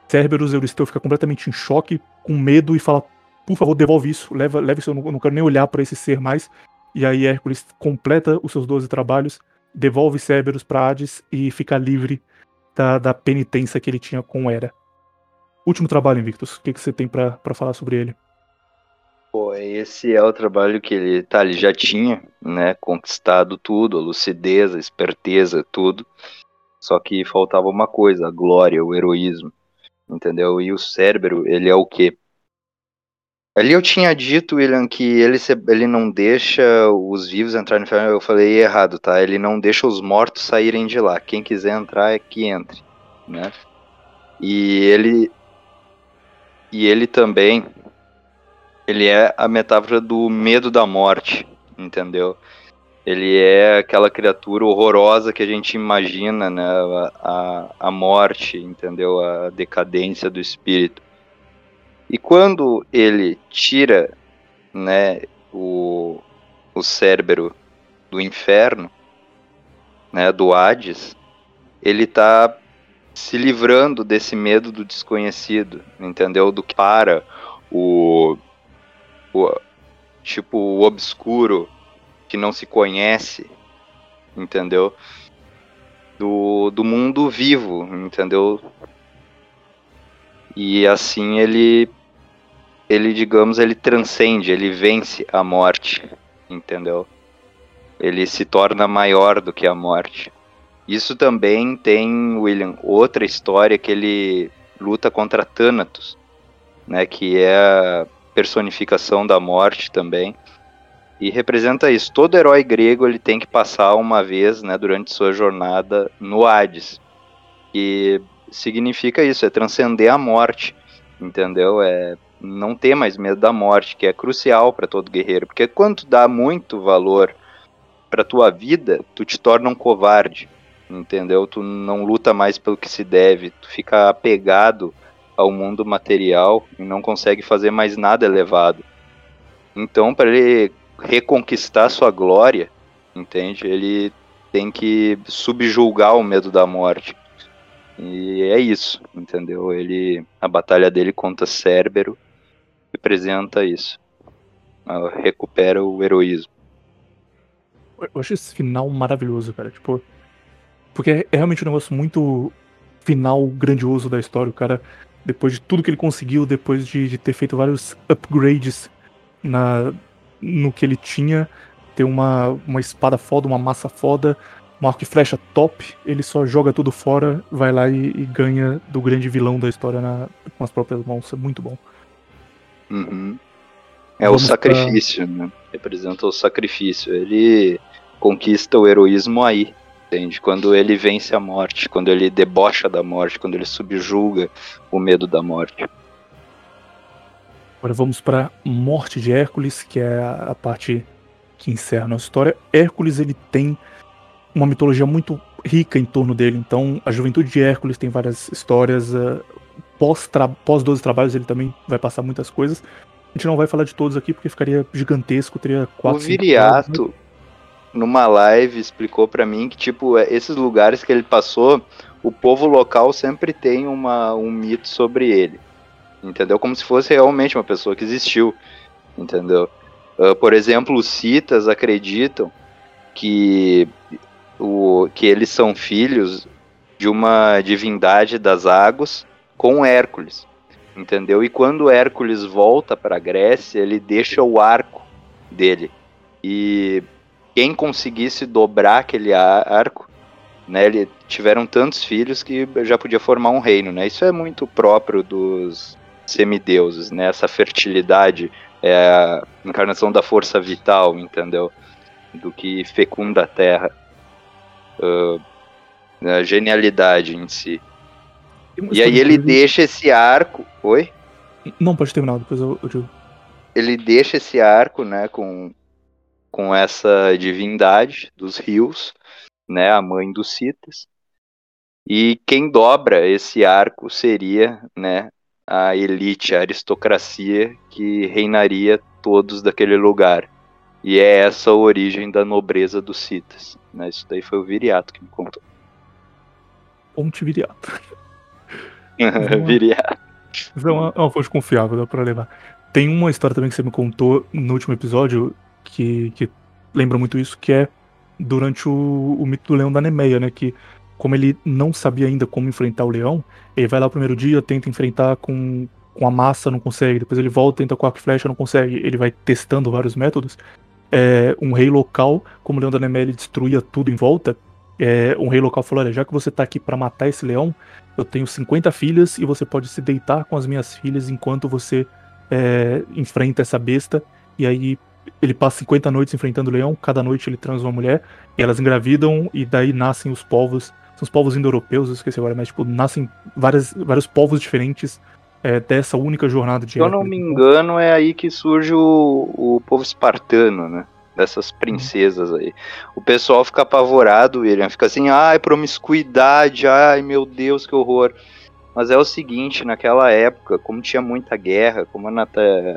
Cerberus, Euristeu fica completamente em choque, com medo e fala: Por favor, devolve isso, leva, leva isso, eu não, não quero nem olhar para esse ser mais. E aí Hércules completa os seus 12 trabalhos, devolve Cerberus para Hades e fica livre da, da penitência que ele tinha com Hera. Último trabalho, Invictus. O que, que você tem para falar sobre ele? Pô, esse é o trabalho que ele, tá, ele já tinha, né, conquistado tudo, a lucidez, a esperteza, tudo. Só que faltava uma coisa, a glória, o heroísmo, entendeu? E o Cérebro, ele é o quê? Ali eu tinha dito, William, que ele, ele não deixa os vivos entrarem no inferno. Eu falei errado, tá? Ele não deixa os mortos saírem de lá. Quem quiser entrar é que entre, né? E ele e ele também ele é a metáfora do medo da morte, entendeu? Ele é aquela criatura horrorosa que a gente imagina, né? A, a morte, entendeu? A decadência do espírito. E quando ele tira, né, o, o cérebro do inferno, né, do Hades, ele está se livrando desse medo do desconhecido, entendeu? Do que para o, o tipo o obscuro que não se conhece, entendeu? Do, do mundo vivo, entendeu? E assim ele ele digamos ele transcende, ele vence a morte, entendeu? Ele se torna maior do que a morte. Isso também tem, William, outra história que ele luta contra Thanatos, né, que é a personificação da morte também. E representa isso. Todo herói grego ele tem que passar uma vez, né, durante sua jornada no Hades. E significa isso, é transcender a morte, entendeu? É não ter mais medo da morte, que é crucial para todo guerreiro, porque quando tu dá muito valor para tua vida, tu te torna um covarde entendeu? Tu não luta mais pelo que se deve, tu fica apegado ao mundo material e não consegue fazer mais nada elevado. Então, para ele reconquistar sua glória, entende? Ele tem que subjulgar o medo da morte. E é isso, entendeu? Ele a batalha dele contra Cérbero representa isso. Recupera o heroísmo. Eu acho esse final maravilhoso, cara. Tipo, porque é, realmente um negócio muito final grandioso da história. O cara, depois de tudo que ele conseguiu, depois de, de ter feito vários upgrades na, no que ele tinha, ter uma, uma espada foda, uma massa foda, um arco e flecha top, ele só joga tudo fora, vai lá e, e ganha do grande vilão da história na, com as próprias mãos. É muito bom. Uhum. É Vamos o sacrifício, pra... né? Representa o sacrifício. Ele conquista o heroísmo aí entende? Quando ele vence a morte, quando ele debocha da morte, quando ele subjuga o medo da morte. Agora vamos para morte de Hércules, que é a parte que encerra a nossa história. Hércules ele tem uma mitologia muito rica em torno dele, então a juventude de Hércules tem várias histórias. Uh, pós, pós 12 trabalhos ele também vai passar muitas coisas. A gente não vai falar de todos aqui porque ficaria gigantesco, teria quatro. O Viriato, numa live explicou para mim que tipo é, esses lugares que ele passou, o povo local sempre tem uma, um mito sobre ele, entendeu? Como se fosse realmente uma pessoa que existiu, entendeu? Uh, por exemplo, os citas acreditam que o que eles são filhos de uma divindade das águas com Hércules, entendeu? E quando Hércules volta para Grécia, ele deixa o arco dele. E quem conseguisse dobrar aquele arco, né, ele tiveram tantos filhos que já podia formar um reino, né? Isso é muito próprio dos semideuses, né? Essa fertilidade é a encarnação da força vital, entendeu? Do que fecunda a Terra. Uh, a genialidade em si. E aí ele deixa esse arco. Oi? Não, pode terminar, depois eu, eu digo. Ele deixa esse arco, né, com, com essa divindade dos rios, né, a mãe dos citas. E quem dobra esse arco seria, né, a elite, a aristocracia que reinaria todos daquele lugar. E é essa a origem da nobreza dos citas. Né? Isso daí foi o Viriato que me contou. Ponte Viriato. Viriato. Isso é uma, é uma fonte confiável, dá pra levar. Tem uma história também que você me contou no último episódio que, que lembra muito isso, que é durante o, o mito do leão da Nemeia, né? Que como ele não sabia ainda como enfrentar o leão, ele vai lá o primeiro dia, tenta enfrentar com, com a massa, não consegue. Depois ele volta, tenta com e flecha, não consegue. Ele vai testando vários métodos. É, um rei local, como o leão da Nemeia, ele destruía tudo em volta. É, um rei local falou: Olha, já que você tá aqui para matar esse leão, eu tenho 50 filhas e você pode se deitar com as minhas filhas enquanto você é, enfrenta essa besta. E aí ele passa 50 noites enfrentando o leão, cada noite ele transa uma mulher, e elas engravidam, e daí nascem os povos são os povos indo-europeus, eu esqueci agora, mas tipo, nascem várias, vários povos diferentes é, dessa única jornada de. Se eu não me engano, é aí que surge o, o povo espartano, né? Dessas princesas aí. O pessoal fica apavorado, William, fica assim, ai, promiscuidade, ai, meu Deus, que horror. Mas é o seguinte, naquela época, como tinha muita guerra, como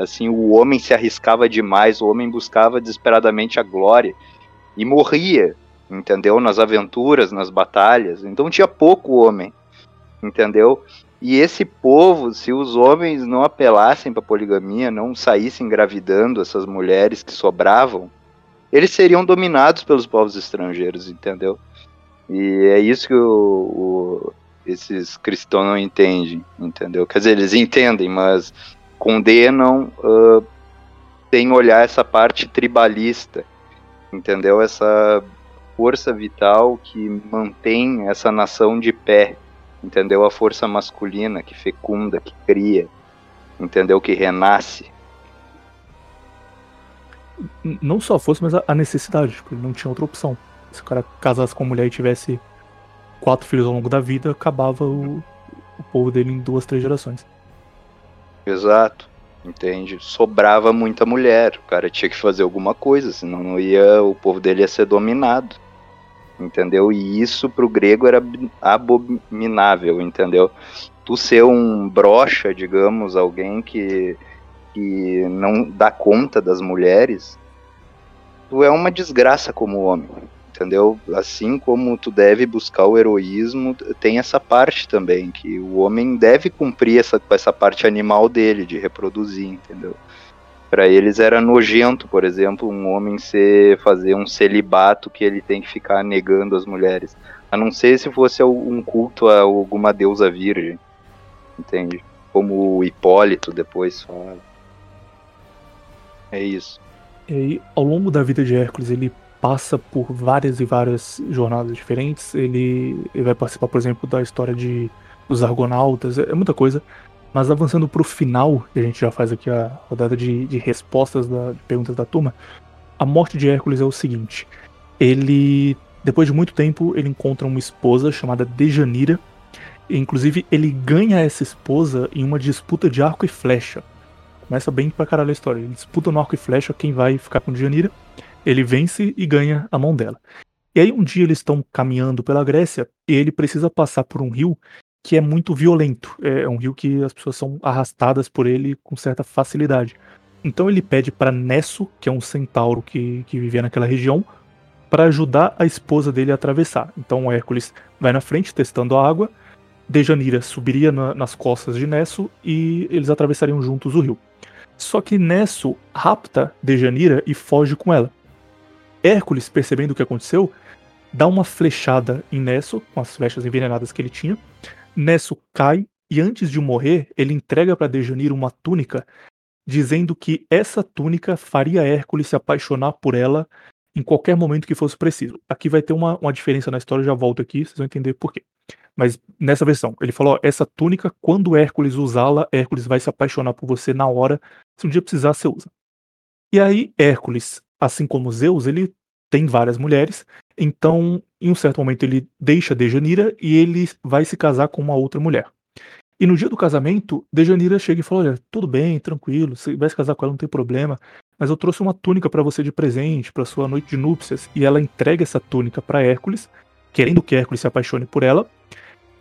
assim, o homem se arriscava demais, o homem buscava desesperadamente a glória e morria entendeu? Nas aventuras, nas batalhas. Então tinha pouco homem, entendeu? E esse povo, se os homens não apelassem para poligamia, não saíssem engravidando essas mulheres que sobravam, eles seriam dominados pelos povos estrangeiros, entendeu? E é isso que o, o, esses cristãos não entendem, entendeu? Quer dizer, eles entendem, mas condenam uh, sem olhar essa parte tribalista, entendeu? Essa força vital que mantém essa nação de pé, entendeu? A força masculina que fecunda, que cria, entendeu? Que renasce. Não só a força, mas a necessidade, porque não tinha outra opção. Se o cara casasse com uma mulher e tivesse quatro filhos ao longo da vida, acabava o, o povo dele em duas, três gerações. Exato entende? Sobrava muita mulher, o cara tinha que fazer alguma coisa, senão não ia, o povo dele ia ser dominado entendeu? E isso pro grego era abominável, entendeu? Tu ser um brocha, digamos, alguém que, que não dá conta das mulheres, tu é uma desgraça como homem, entendeu? Assim como tu deve buscar o heroísmo, tem essa parte também, que o homem deve cumprir essa, essa parte animal dele, de reproduzir, entendeu? Para eles era nojento, por exemplo, um homem ser fazer um celibato que ele tem que ficar negando as mulheres. A não ser se fosse um culto a alguma deusa virgem. Entende? Como o Hipólito depois fala. É isso. E aí, ao longo da vida de Hércules, ele passa por várias e várias jornadas diferentes. Ele, ele vai participar, por exemplo, da história de dos Argonautas, é, é muita coisa. Mas avançando para o final, a gente já faz aqui a rodada de, de respostas da, de perguntas da turma, a morte de Hércules é o seguinte: ele, depois de muito tempo, ele encontra uma esposa chamada Dejanira. E, inclusive, ele ganha essa esposa em uma disputa de arco e flecha. Começa bem pra caralho a história. Ele disputa no arco e flecha quem vai ficar com Dejanira. Ele vence e ganha a mão dela. E aí um dia eles estão caminhando pela Grécia e ele precisa passar por um rio que é muito violento. É, é um rio que as pessoas são arrastadas por ele com certa facilidade. Então ele pede para Nesso, que é um centauro que, que vivia naquela região, para ajudar a esposa dele a atravessar. Então Hércules vai na frente testando a água, Dejanira subiria na, nas costas de Nesso e eles atravessariam juntos o rio. Só que Nesso rapta Dejanira e foge com ela. Hércules, percebendo o que aconteceu, dá uma flechada em Nesso, com as flechas envenenadas que ele tinha, Nesso cai e antes de morrer, ele entrega para Dejanira uma túnica, dizendo que essa túnica faria Hércules se apaixonar por ela em qualquer momento que fosse preciso. Aqui vai ter uma, uma diferença na história, já volto aqui, vocês vão entender por quê. Mas nessa versão, ele falou: ó, essa túnica, quando Hércules usá-la, Hércules vai se apaixonar por você na hora. Se um dia precisar, você usa. E aí, Hércules, assim como Zeus, ele tem várias mulheres. Então, em um certo momento, ele deixa Dejanira e ele vai se casar com uma outra mulher. E no dia do casamento, Dejanira chega e fala: Olha, tudo bem, tranquilo, você vai se casar com ela, não tem problema, mas eu trouxe uma túnica para você de presente, para sua noite de núpcias. E ela entrega essa túnica para Hércules, querendo que Hércules se apaixone por ela.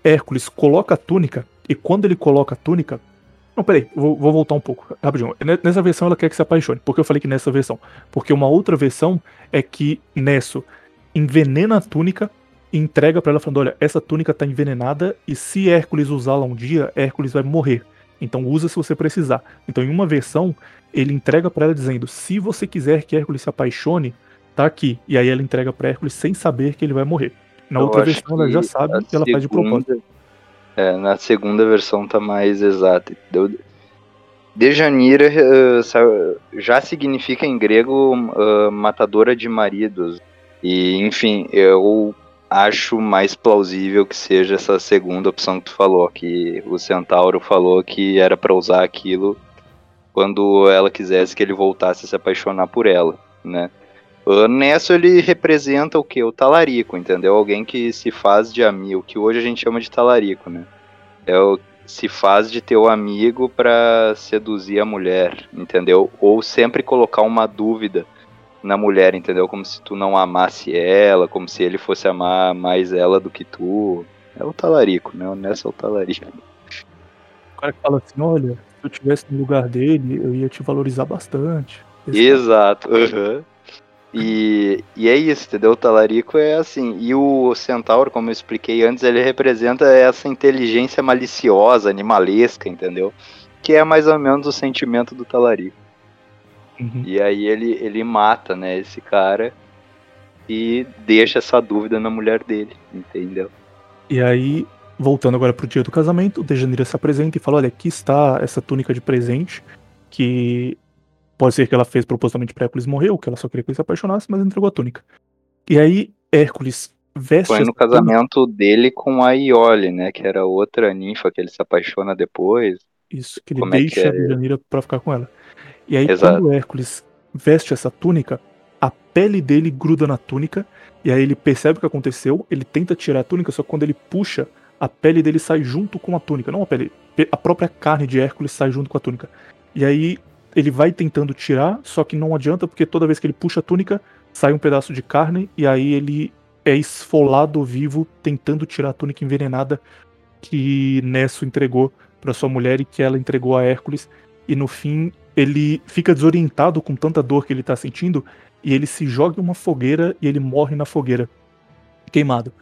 Hércules coloca a túnica, e quando ele coloca a túnica. Não, peraí, vou, vou voltar um pouco, rapidinho. Nessa versão ela quer que se apaixone. Por que eu falei que nessa versão? Porque uma outra versão é que Nesso envenena a túnica e entrega para ela falando: olha, essa túnica tá envenenada e se Hércules usá-la um dia, Hércules vai morrer. Então usa se você precisar. Então em uma versão, ele entrega para ela dizendo: se você quiser que Hércules se apaixone, tá aqui. E aí ela entrega para Hércules sem saber que ele vai morrer. Na Eu outra versão ela já sabe e ela faz de propósito. É, na segunda versão tá mais exata. entendeu? Dejanira eh, sa- já significa em grego eh, matadora de maridos. E, enfim, eu acho mais plausível que seja essa segunda opção que tu falou, que o Centauro falou que era pra usar aquilo quando ela quisesse que ele voltasse a se apaixonar por ela, né? Uh, Nesso ele representa o que? O talarico, entendeu? Alguém que se faz de amigo, que hoje a gente chama de talarico, né? É o se faz de teu amigo pra seduzir a mulher, entendeu? Ou sempre colocar uma dúvida na mulher, entendeu? Como se tu não amasse ela, como se ele fosse amar mais ela do que tu. É o talarico, né? O Nesso é o talarico. O cara que fala assim: olha, se eu tivesse no lugar dele, eu ia te valorizar bastante. Esse Exato. aham. E, e é isso, entendeu? O talarico é assim. E o centauro, como eu expliquei antes, ele representa essa inteligência maliciosa, animalesca, entendeu? Que é mais ou menos o sentimento do talarico. Uhum. E aí ele, ele mata, né, esse cara e deixa essa dúvida na mulher dele, entendeu? E aí, voltando agora pro dia do casamento, Dejanira se apresenta e fala: Olha, aqui está essa túnica de presente, que pode ser que ela fez propositalmente pra Hércules morrer, ou que ela só queria que ele se apaixonasse, mas entregou a túnica. E aí, Hércules veste Foi no essa túnica- casamento dele com a Iole, né, que era outra ninfa que ele se apaixona depois. Isso, que ele Como é que deixa a é? Dejanira pra ficar com ela. E aí, Exato. quando Hércules veste essa túnica, a pele dele gruda na túnica, e aí ele percebe o que aconteceu, ele tenta tirar a túnica, só que quando ele puxa, a pele dele sai junto com a túnica. Não a pele, a própria carne de Hércules sai junto com a túnica. E aí ele vai tentando tirar, só que não adianta, porque toda vez que ele puxa a túnica, sai um pedaço de carne, e aí ele é esfolado vivo tentando tirar a túnica envenenada que Nesso entregou para sua mulher e que ela entregou a Hércules. E no fim, ele fica desorientado com tanta dor que ele tá sentindo e ele se joga em uma fogueira e ele morre na fogueira, queimado.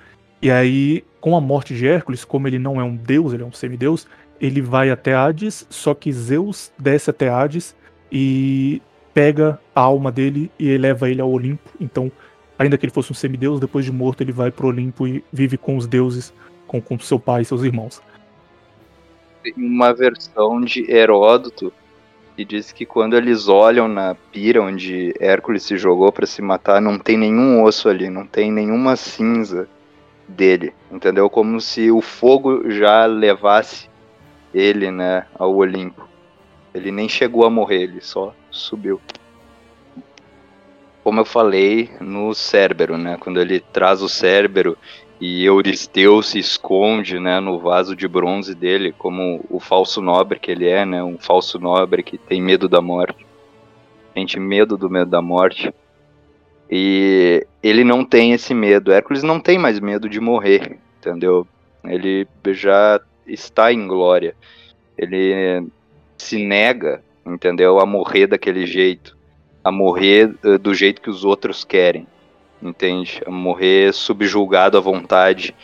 E aí, com a morte de Hércules, como ele não é um deus, ele é um semideus, ele vai até Hades, só que Zeus desce até Hades e pega a alma dele e eleva ele ao Olimpo. Então, ainda que ele fosse um semideus, depois de morto ele vai pro Olimpo e vive com os deuses, com, com seu pai e seus irmãos. Tem uma versão de Heródoto que diz que quando eles olham na pira onde Hércules se jogou para se matar, não tem nenhum osso ali, não tem nenhuma cinza dele, entendeu? Como se o fogo já levasse ele, né, ao Olimpo. Ele nem chegou a morrer, ele só subiu. Como eu falei no Cérbero, né, quando ele traz o Cérbero e Euristeu se esconde, né, no vaso de bronze dele, como o falso nobre que ele é, né, um falso nobre que tem medo da morte, sente medo do medo da morte. E ele não tem esse medo. Hércules não tem mais medo de morrer, entendeu? Ele já está em glória. Ele se nega, entendeu, a morrer daquele jeito, a morrer eh, do jeito que os outros querem entende? A morrer subjulgado à vontade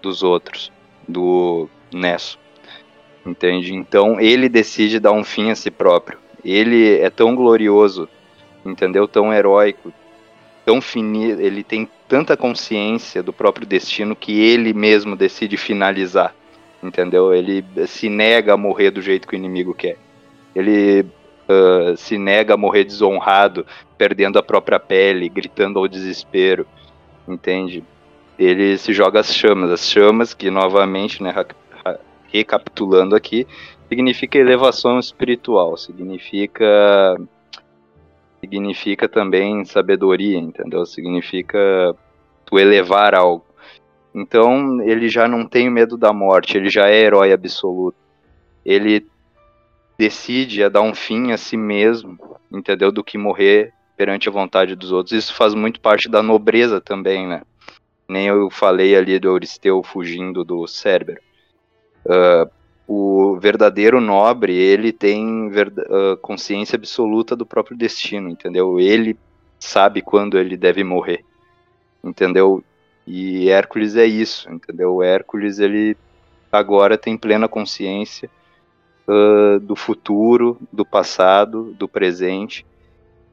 dos outros, do Nesso, entende? Então ele decide dar um fim a si próprio. Ele é tão glorioso, entendeu? Tão heróico, tão finito, ele tem tanta consciência do próprio destino que ele mesmo decide finalizar, entendeu? Ele se nega a morrer do jeito que o inimigo quer. Ele uh, se nega a morrer desonrado, perdendo a própria pele, gritando ao desespero, entende? Ele se joga às chamas, as chamas que novamente, né, recapitulando aqui, significa elevação espiritual, significa significa também sabedoria, entendeu? Significa tu elevar algo. Então ele já não tem medo da morte, ele já é herói absoluto. Ele decide a dar um fim a si mesmo, entendeu? Do que morrer perante a vontade dos outros. Isso faz muito parte da nobreza também, né? Nem eu falei ali do Euristeu fugindo do Cérbero. Uh, o verdadeiro nobre, ele tem uh, consciência absoluta do próprio destino, entendeu? Ele sabe quando ele deve morrer, entendeu? E Hércules é isso, entendeu? O Hércules, ele agora tem plena consciência uh, do futuro, do passado, do presente,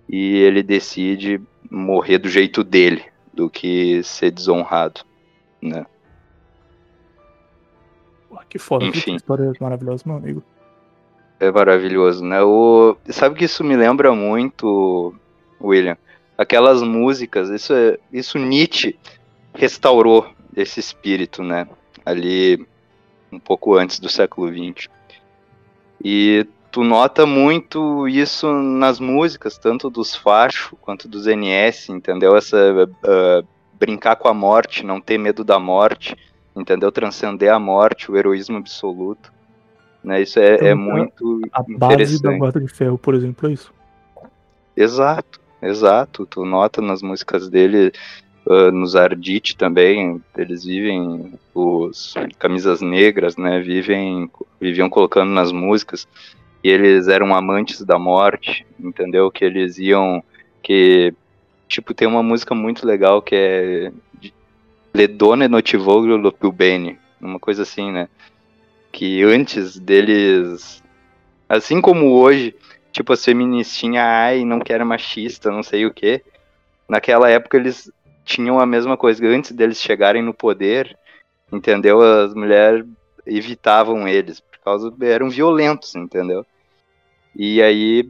e ele decide morrer do jeito dele, do que ser desonrado, né? Que foda, Enfim. que história maravilhosa, meu amigo. É maravilhoso, né? O... Sabe que isso me lembra muito, William? Aquelas músicas, isso, é... isso Nietzsche restaurou esse espírito, né? Ali um pouco antes do século XX. E tu nota muito isso nas músicas, tanto dos Facho quanto dos NS, entendeu? Essa uh, brincar com a morte, não ter medo da morte, entendeu? Transcender a morte, o heroísmo absoluto. Né? Isso é, então, é muito a base da Guarda de Ferro, por exemplo, é isso. Exato, exato. Tu nota nas músicas dele, uh, nos Ardite também, eles vivem os camisas negras, né? Vivem, viviam colocando nas músicas e eles eram amantes da morte, entendeu? Que eles iam que tipo tem uma música muito legal que é Le donne notivoglio lo uma coisa assim, né? Que antes deles, assim como hoje, tipo as feministinhas, ai, não quero machista, não sei o que. Naquela época eles tinham a mesma coisa. Antes deles chegarem no poder, entendeu? As mulheres evitavam eles, por causa eram violentos, entendeu? E aí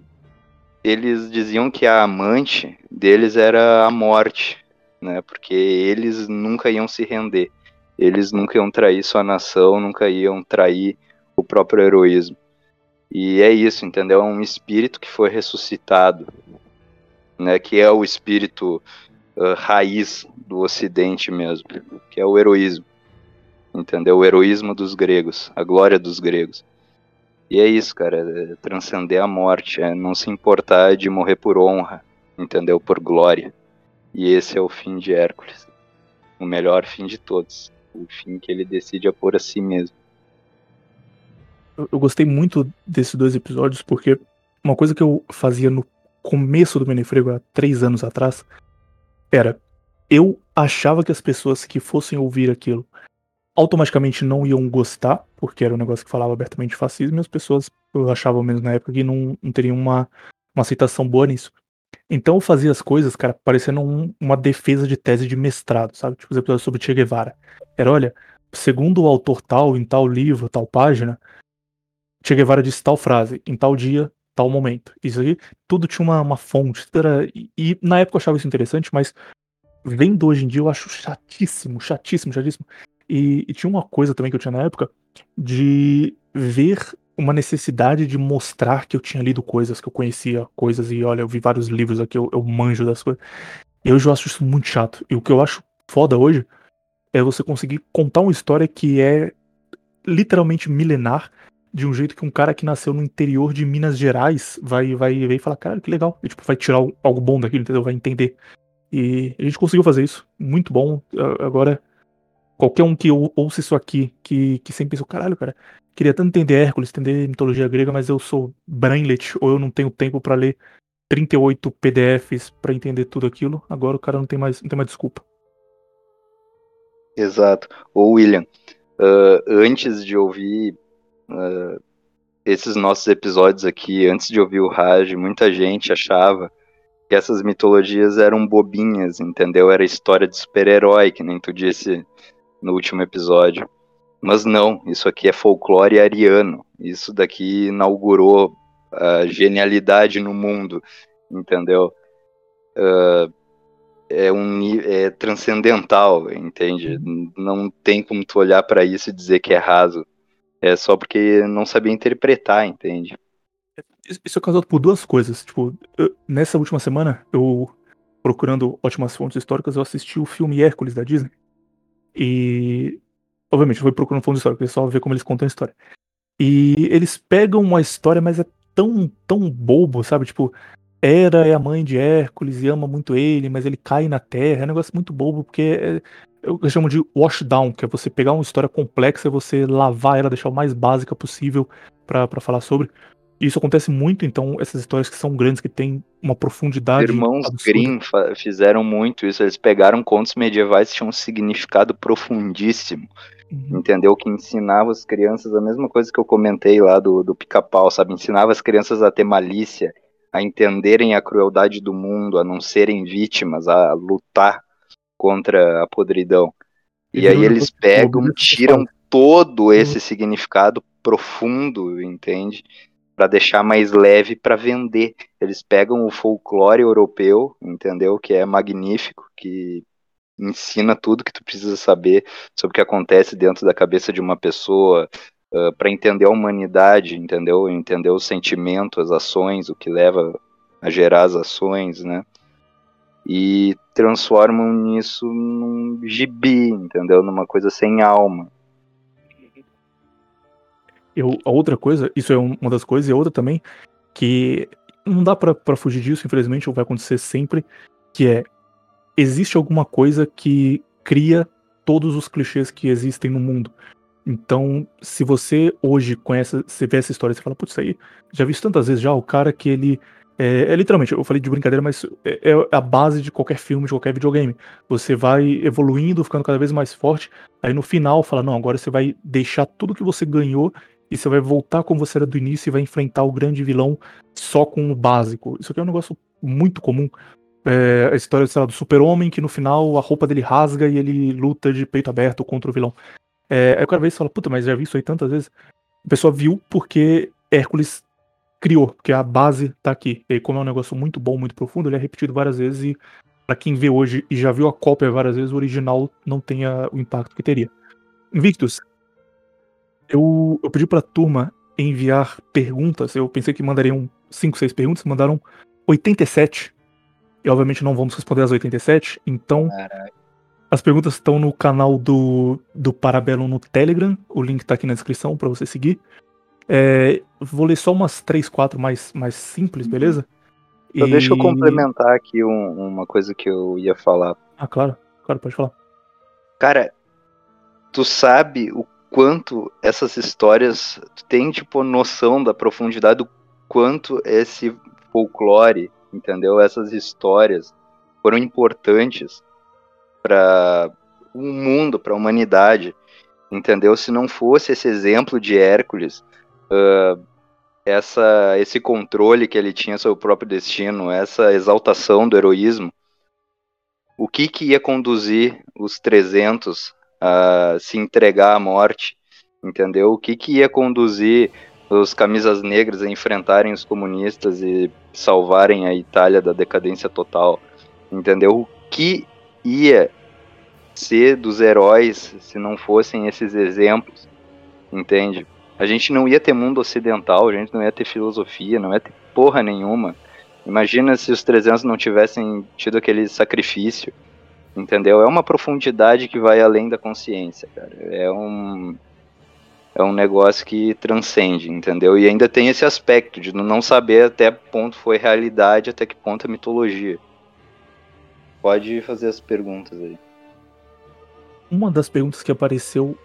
eles diziam que a amante deles era a morte, né? Porque eles nunca iam se render. Eles nunca iam trair sua nação, nunca iam trair o próprio heroísmo. E é isso, entendeu? É um espírito que foi ressuscitado, né? Que é o espírito uh, raiz do Ocidente mesmo, que é o heroísmo, entendeu? O heroísmo dos gregos, a glória dos gregos. E é isso, cara, é transcender a morte, é não se importar de morrer por honra, entendeu? Por glória. E esse é o fim de Hércules. O melhor fim de todos. O fim que ele decide a pôr a si mesmo. Eu, eu gostei muito desses dois episódios porque uma coisa que eu fazia no começo do Menefrego, há três anos atrás, era eu achava que as pessoas que fossem ouvir aquilo automaticamente não iam gostar, porque era um negócio que falava abertamente fascismo, e as pessoas, eu achava menos na época, que não, não teriam uma, uma aceitação boa nisso. Então eu fazia as coisas, cara, parecendo um, uma defesa de tese de mestrado, sabe? Tipo os episódios sobre Che Guevara. Era, olha, segundo o autor tal, em tal livro, tal página, Che Guevara disse tal frase, em tal dia, tal momento. Isso aí, tudo tinha uma, uma fonte. Era, e, e, na época eu achava isso interessante, mas vendo hoje em dia eu acho chatíssimo, chatíssimo, chatíssimo. E, e tinha uma coisa também que eu tinha na época de ver uma necessidade de mostrar que eu tinha lido coisas, que eu conhecia coisas, e olha, eu vi vários livros aqui, eu, eu manjo das coisas. Eu acho isso muito chato. E o que eu acho foda hoje é você conseguir contar uma história que é literalmente milenar, de um jeito que um cara que nasceu no interior de Minas Gerais vai vai ver e falar, cara, que legal. E, tipo, vai tirar algo bom daquilo, entendeu? Vai entender. E a gente conseguiu fazer isso. Muito bom. Agora, qualquer um que ouça isso aqui, que, que sempre pensou, caralho, cara, Queria tanto entender Hércules, entender mitologia grega, mas eu sou brainlet, ou eu não tenho tempo para ler 38 PDFs para entender tudo aquilo. Agora o cara não tem mais, não tem mais desculpa. Exato. Ô William, uh, antes de ouvir uh, esses nossos episódios aqui, antes de ouvir o Raj, muita gente achava que essas mitologias eram bobinhas, entendeu? Era história de super-herói, que nem tu disse no último episódio. Mas não, isso aqui é folclore ariano. Isso daqui inaugurou a genialidade no mundo, entendeu? Uh, é um é transcendental, entende? Não tem como tu olhar para isso e dizer que é raso. É só porque não sabia interpretar, entende? Isso é causado por duas coisas. Tipo, eu, nessa última semana, eu procurando ótimas fontes históricas, eu assisti o filme Hércules da Disney. E obviamente, eu fui procurando fontes históricas, só ver como eles contam a história. E eles pegam uma história, mas é tão, tão bobo, sabe? Tipo, Hera é a mãe de Hércules e ama muito ele, mas ele cai na terra. É um negócio muito bobo, porque é, eu chamo de washdown, que é você pegar uma história complexa e você lavar ela, deixar o mais básica possível para falar sobre. E isso acontece muito, então, essas histórias que são grandes, que têm uma profundidade. Irmãos Grimm fizeram muito isso. Eles pegaram contos medievais que tinham um significado profundíssimo. Uhum. Entendeu? Que ensinava as crianças a mesma coisa que eu comentei lá do, do pica-pau, sabe? Ensinava as crianças a ter malícia, a entenderem a crueldade do mundo, a não serem vítimas, a lutar contra a podridão. E, aí eles pegam, tiram todo esse significado profundo, entende? Para deixar mais leve para vender. Eles pegam o folclore europeu, entendeu? Que é magnífico, que ensina tudo que tu precisa saber sobre o que acontece dentro da cabeça de uma pessoa, uh, para entender a humanidade, entendeu? Entender o sentimento, as ações, o que leva a gerar as ações, né? E transformam nisso num gibi, entendeu? Numa coisa sem alma. Eu, a outra coisa, isso é uma das coisas, e a outra também, que não dá para fugir disso, infelizmente, ou vai acontecer sempre, que é existe alguma coisa que cria todos os clichês que existem no mundo. Então, se você hoje conhece, você vê essa história, você fala, putz, isso aí, já vi isso tantas vezes já, o cara que ele. É, é, literalmente, eu falei de brincadeira, mas é, é, a base de qualquer filme, de qualquer videogame. Você vai evoluindo, ficando cada vez mais forte, aí no final fala, não, agora você vai deixar tudo que você ganhou e você vai voltar como você era do início e vai enfrentar o grande vilão só com o básico. Isso aqui é um negócio muito comum. É, a história lá, do super-homem que no final a roupa dele rasga e ele luta de peito aberto contra o vilão. É, aí o cara vê e fala, puta, mas já vi isso aí tantas vezes. A pessoa viu porque Hércules criou, porque a base tá aqui. E aí, como é um negócio muito bom, muito profundo, ele é repetido várias vezes e para quem vê hoje e já viu a cópia várias vezes, o original não tenha o impacto que teria. Invictus, eu, eu pedi pra turma enviar perguntas. Eu pensei que mandariam 5, 6 perguntas, mandaram 87. E obviamente não vamos responder as 87, então Caraca. As perguntas estão no canal do, do Parabellum no Telegram. O link tá aqui na descrição para você seguir. É, vou ler só umas 3, 4 mais, mais simples, beleza? Então e... deixa eu complementar aqui um, uma coisa que eu ia falar. Ah, claro. Claro, pode falar. Cara, tu sabe o quanto essas histórias. Tu tem, tipo, noção da profundidade do quanto esse folclore, entendeu? Essas histórias foram importantes para o mundo, para a humanidade, entendeu? Se não fosse esse exemplo de Hércules, uh, essa, esse controle que ele tinha sobre o próprio destino, essa exaltação do heroísmo, o que, que ia conduzir os 300 a se entregar à morte, entendeu? O que, que ia conduzir os camisas negras a enfrentarem os comunistas e salvarem a Itália da decadência total, entendeu? O que ia ser dos heróis se não fossem esses exemplos, entende? A gente não ia ter mundo ocidental, a gente não ia ter filosofia, não ia ter porra nenhuma. Imagina se os 300 não tivessem tido aquele sacrifício, entendeu? É uma profundidade que vai além da consciência, cara. É um é um negócio que transcende, entendeu? E ainda tem esse aspecto de não saber até ponto foi realidade, até que ponto é mitologia. Pode fazer as perguntas aí. Uma das perguntas que apareceu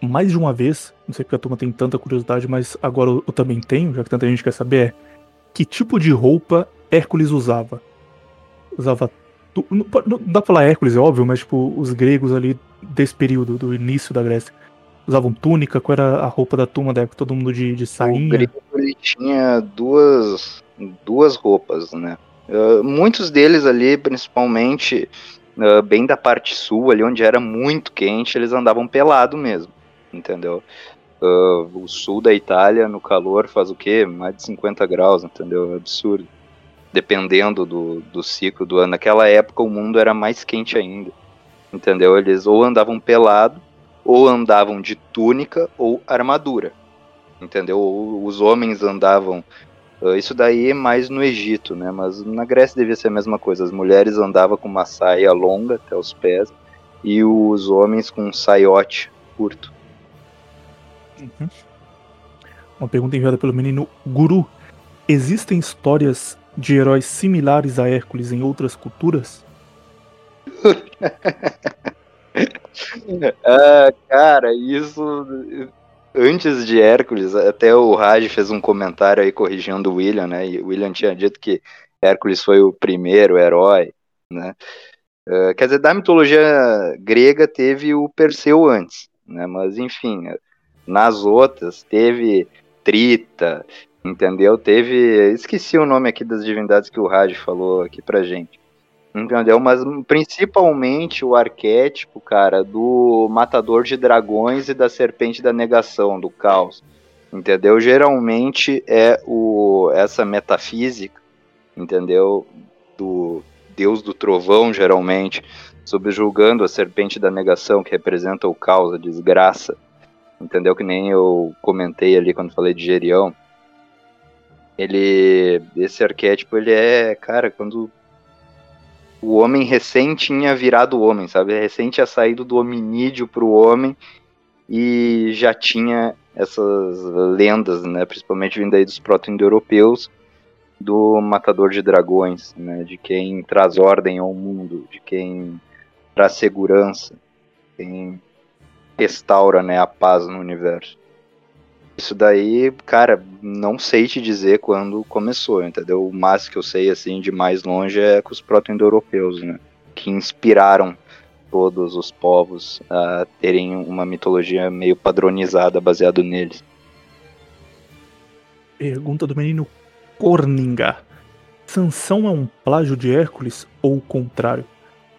mais de uma vez, não sei porque a turma tem tanta curiosidade, mas agora eu, também tenho, já que tanta gente quer saber, é que tipo de roupa Hércules usava? Usava. Não, não dá pra falar Hércules, é óbvio, mas tipo, os gregos ali desse período, do início da Grécia. Usavam túnica, qual era a roupa da turma da época? Todo mundo de, de sainha? O grego ele tinha duas, duas roupas, né? Uh, muitos deles ali, principalmente uh, bem da parte sul, ali onde era muito quente, eles andavam pelado mesmo, entendeu? Uh, o sul da Itália, no calor, faz o quê? Mais de 50 graus, entendeu? É absurdo. Dependendo do, do ciclo do ano. Naquela época o mundo era mais quente ainda. Entendeu? Eles ou andavam pelado, ou andavam de túnica ou armadura. Entendeu? Ou os homens andavam. Uh, isso daí é mais no Egito, né? Mas na Grécia devia ser a mesma coisa. As mulheres andavam com uma saia longa até os pés e os homens com um saiote curto. Uhum. Uma pergunta enviada pelo menino Guru. Existem histórias de heróis similares a Hércules em outras culturas? ah, cara, isso. Antes de Hércules, até o Raj fez um comentário aí corrigindo o William, né? E o William tinha dito que Hércules foi o primeiro herói, né? Uh, quer dizer, da mitologia grega teve o Perseu antes, né? Mas enfim, nas outras teve Trita, entendeu? Teve, esqueci o nome aqui das divindades que o Raj falou aqui pra gente. Entendeu? Mas principalmente o arquétipo, cara, do matador de dragões e da serpente da negação, do caos. Entendeu? Geralmente é o essa metafísica, entendeu? Do deus do trovão, geralmente, subjulgando a serpente da negação, que representa o caos, a desgraça. Entendeu? Que nem eu comentei ali quando falei de Gerião. Ele. Esse arquétipo, ele é, cara, quando o homem recém tinha virado homem, sabe? Recém tinha saído do hominídeo para o homem e já tinha essas lendas, né? Principalmente vindo aí dos proto-indo-europeus, do matador de dragões, né? De quem traz ordem ao mundo, de quem traz segurança, quem restaura, né, a paz no universo. Isso daí, cara, não sei te dizer quando começou, entendeu? O mais que eu sei, assim, de mais longe é com os proto-indo-europeus, né? Que inspiraram todos os povos a terem uma mitologia meio padronizada baseado neles. Pergunta do menino Corninga. Sansão é um plágio de Hércules ou o contrário?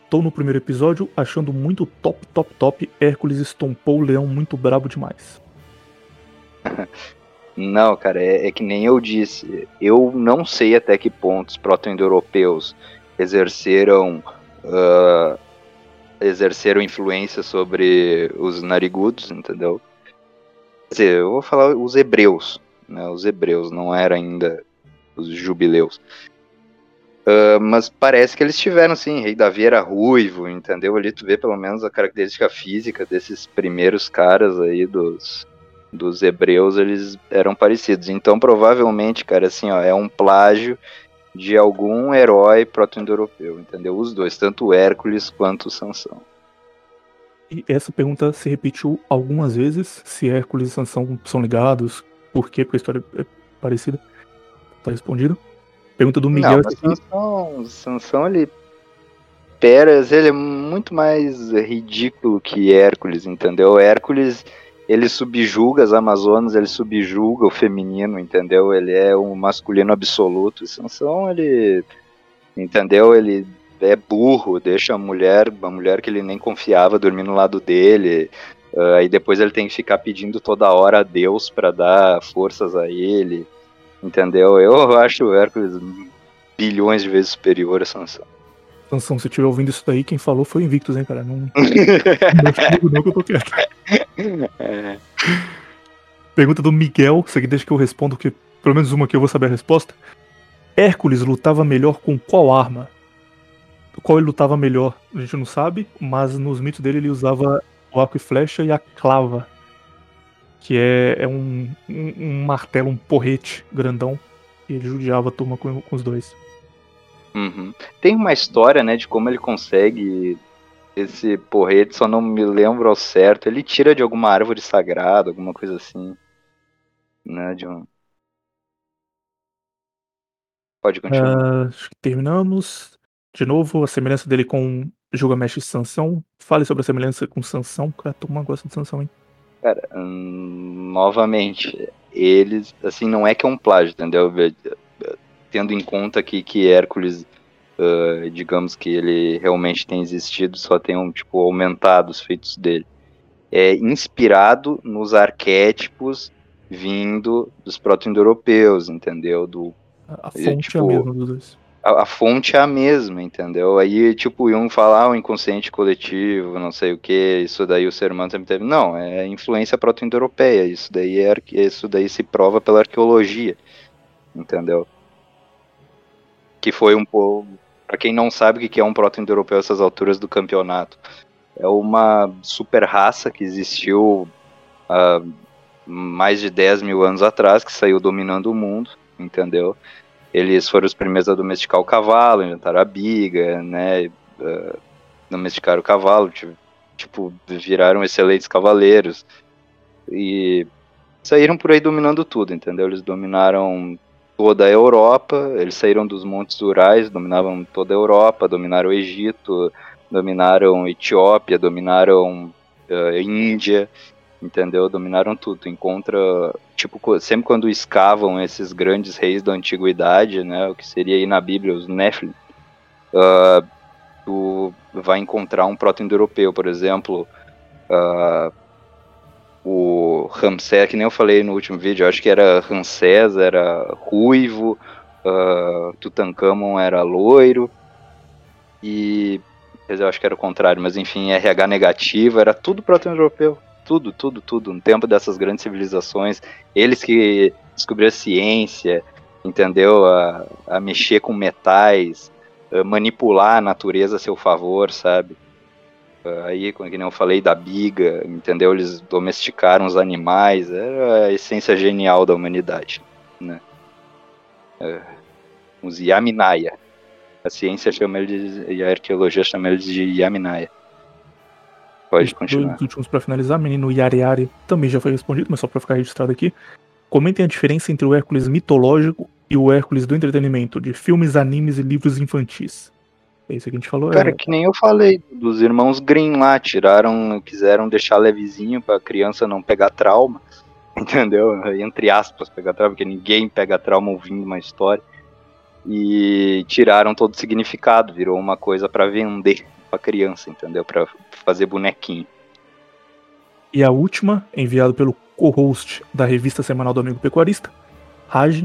Tô no primeiro episódio achando muito top, top, top. Hércules estompou o leão muito brabo demais. Não, cara, é, é, que nem eu disse. Eu não sei até que ponto os proto-indo-europeus exerceram uh, exerceram influência sobre os narigudos, entendeu? Quer dizer, eu vou falar os hebreus, né? Os hebreus, não era ainda os jubileus. Uh, mas parece que eles tiveram, sim. Rei Davi era ruivo, entendeu? Ali tu vê pelo menos a característica física desses primeiros caras aí dos, dos hebreus, eles eram parecidos. Então, provavelmente, cara, assim, ó, é um plágio de algum herói proto-indo-europeu, entendeu? Os dois, tanto Hércules quanto o Sansão. E essa pergunta se repetiu algumas vezes, se Hércules e Sansão são ligados, por quê? Porque a história é parecida. Tá respondido. Pergunta do Miguel. Não, Sansão, Sansão, ele Peras, ele é muito mais ridículo que Hércules, entendeu? Hércules, ele subjuga as Amazonas, ele subjuga o feminino, entendeu? Ele é um masculino absoluto. Sansão, ele, entendeu? Ele é burro, deixa a mulher, a mulher que ele nem confiava dormir no lado dele. Uh, aí depois ele tem que ficar pedindo toda hora a Deus para dar forças a ele, entendeu? Eu acho o Hércules bilhões de vezes superior a Sansão. Sansão, se estiver ouvindo isso daí, quem falou foi Invictus, hein, cara? Não, não, não que eu tô quieto. É. Pergunta do Miguel, isso aqui deixa que eu respondo, porque pelo menos uma que eu vou saber a resposta. Hércules lutava melhor com qual arma? Qual ele lutava melhor? A gente não sabe, mas nos mitos dele ele usava o arco e flecha e a clava, que é, é um, um, um martelo, um porrete grandão, e ele judiava a turma com, com os dois. Uhum. Tem uma história, né, de como ele consegue esse porrete, só não me lembro ao certo. Ele tira de alguma árvore sagrada, alguma coisa assim. Né, de um... Pode continuar. Uh, terminamos. De novo, a semelhança dele com Gilgamesh e Sansão. Fale sobre a semelhança com Sansão. Cara, uma gosta de Sansão, hein? Cara, hum, novamente, eles, assim, não é que é um plágio, entendeu? tendo em conta que, que Hércules, uh, digamos que ele realmente tem existido, só tem um, tipo, aumentado os feitos dele. é inspirado nos arquétipos vindo dos proto-indo-europeus, entendeu? Do, a fonte tipo, é tipo, mesma dos dois. A, a, fonte é a mesma, entendeu? Aí, tipo, iam falar o inconsciente coletivo, não sei o que, isso daí o ser humano sempre teve. Não, é influência proto-indo-europeia, isso daí é isso daí se prova pela arqueologia, entendeu? Que foi um pouco. Para quem não sabe o que é um proto-indo-europeu essas alturas do campeonato, é uma super raça que existiu há mais de 10 mil anos atrás, que saiu dominando o mundo, entendeu? Eles foram os primeiros a domesticar o cavalo, inventaram a biga, né? Uh, domesticaram o cavalo, tipo, viraram excelentes cavaleiros. E saíram por aí dominando tudo, entendeu? Eles dominaram toda a Europa, eles saíram dos montes Urais, dominavam toda a Europa, dominaram o Egito, dominaram Etiópia, dominaram uh, Índia, entendeu? Dominaram tudo. encontra, tipo, sempre quando escavam esses grandes reis da antiguidade, né, o que seria aí na Bíblia os Nephilim, uh, tu vai encontrar um proto-indo-europeu, por exemplo, uh, o Ramsés, que nem eu falei no último vídeo, acho que era Ramsés, era ruivo, uh, Tutankhamon era loiro, e eu acho que era o contrário, mas enfim, RH negativo, era tudo proto-europeu tudo, tudo, tudo, no tempo dessas grandes civilizações, eles que descobriram a ciência, entendeu? A, a mexer com metais, manipular a natureza a seu favor, sabe? Aí, como eu falei da biga, entendeu? Eles domesticaram os animais, era a essência genial da humanidade, né? É, os Yaminaya. A ciência chama eles, e a arqueologia chama eles de Yaminaya. Pode continuar. Dois últimos para finalizar, menino Yari Yari também já foi respondido, mas só para ficar registrado aqui. Comentem a diferença entre o Hércules mitológico e o Hércules do entretenimento, de filmes, animes e livros infantis. É isso que a gente falou. Cara, é... que nem eu falei, dos irmãos Green lá, tiraram, quiseram deixar levezinho pra criança não pegar trauma, entendeu? Entre aspas, pegar trauma, porque ninguém pega trauma ouvindo uma história. E tiraram todo o significado, virou uma coisa para vender pra criança, entendeu? Pra fazer bonequinho. E a última, enviado pelo co-host da revista semanal do Amigo Pecuarista, Raj.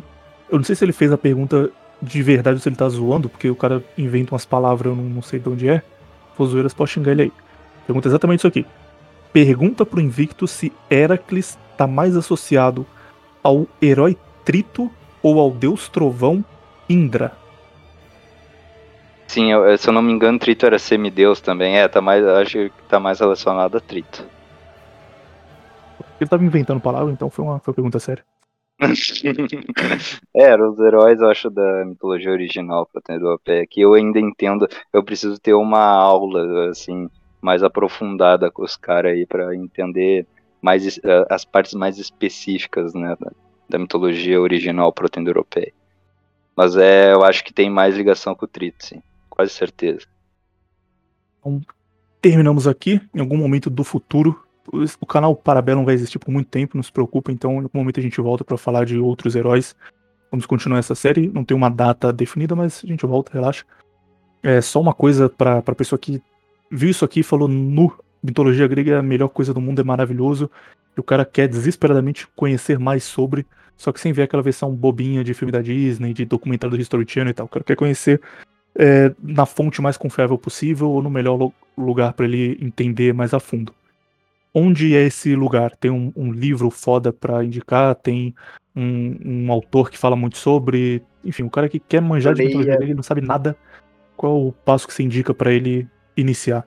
Eu não sei se ele fez a pergunta de verdade ou se ele tá zoando, porque o cara inventa umas palavras, eu não, não sei de onde é. For zoeiras, pode xingar ele aí. Pergunta exatamente isso aqui. Pergunta pro Invicto se Heracles tá mais associado ao herói Trito ou ao deus trovão Indra. Sim, eu, se eu não me engano, Trito era semideus também. É, tá mais, acho que tá mais relacionado a Trito. Ele tava inventando palavras, então foi uma, foi uma pergunta séria. é, os heróis, eu acho, da mitologia original do pé que eu ainda entendo. Eu preciso ter uma aula, assim, mais aprofundada com os caras aí para entender mais uh, as partes mais específicas, né, da, da mitologia original proto-europeia. Mas é, eu acho que tem mais ligação com o Trito, sim quase certeza. Então, terminamos aqui. Em algum momento do futuro, o canal Parabellum vai existir por muito tempo, não se preocupe. Então, em algum momento a gente volta para falar de outros heróis. Vamos continuar essa série. Não tem uma data definida, mas a gente volta, relaxa. É só uma coisa para a pessoa que viu isso aqui e falou no mitologia grega é a melhor coisa do mundo, é maravilhoso. E o cara quer desesperadamente conhecer mais sobre, só que sem ver aquela versão bobinha de filme da Disney, de documentário do History Channel e tal. O cara quer conhecer é, na fonte mais confiável possível ou no melhor lugar para ele entender mais a fundo. Onde é esse lugar? Tem um, um livro foda para indicar? Tem um, um, autor que fala muito sobre? Enfim, o cara que quer manjar de mitologia grega e não sabe nada. Qual o passo que você indica para ele iniciar?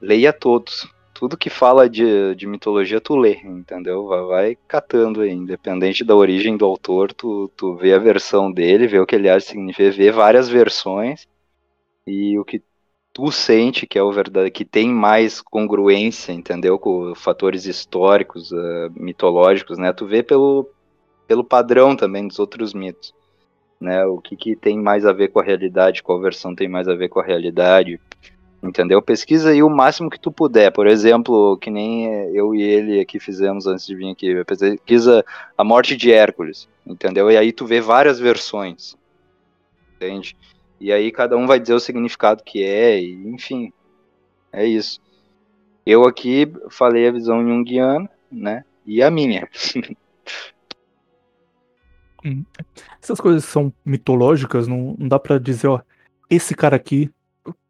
Leia todos tudo que fala de, de mitologia tu lê, entendeu? Vai, vai, catando aí, independente da origem do autor, tu, tu vê a versão dele, vê o que ele acha significa, vê várias versões e o que tu sente que é o verdade, que tem mais congruência, entendeu? Com fatores históricos, uh, mitológicos, né? Tu vê pelo, pelo padrão também dos outros mitos, né? O que, que tem mais a ver com a realidade, qual versão tem mais a ver com a realidade, entendeu? Pesquisa aí o máximo que tu puder. Por exemplo, que nem eu e ele aqui fizemos antes de vir aqui. Pesquisa a morte de Hércules, entendeu? E aí tu vê várias versões, entende? E aí cada um vai dizer o significado que é, e enfim, é isso. Eu aqui falei a visão junguiana, né? E a minha. Hum. Essas coisas são mitológicas, não, não dá para dizer, ó, esse cara aqui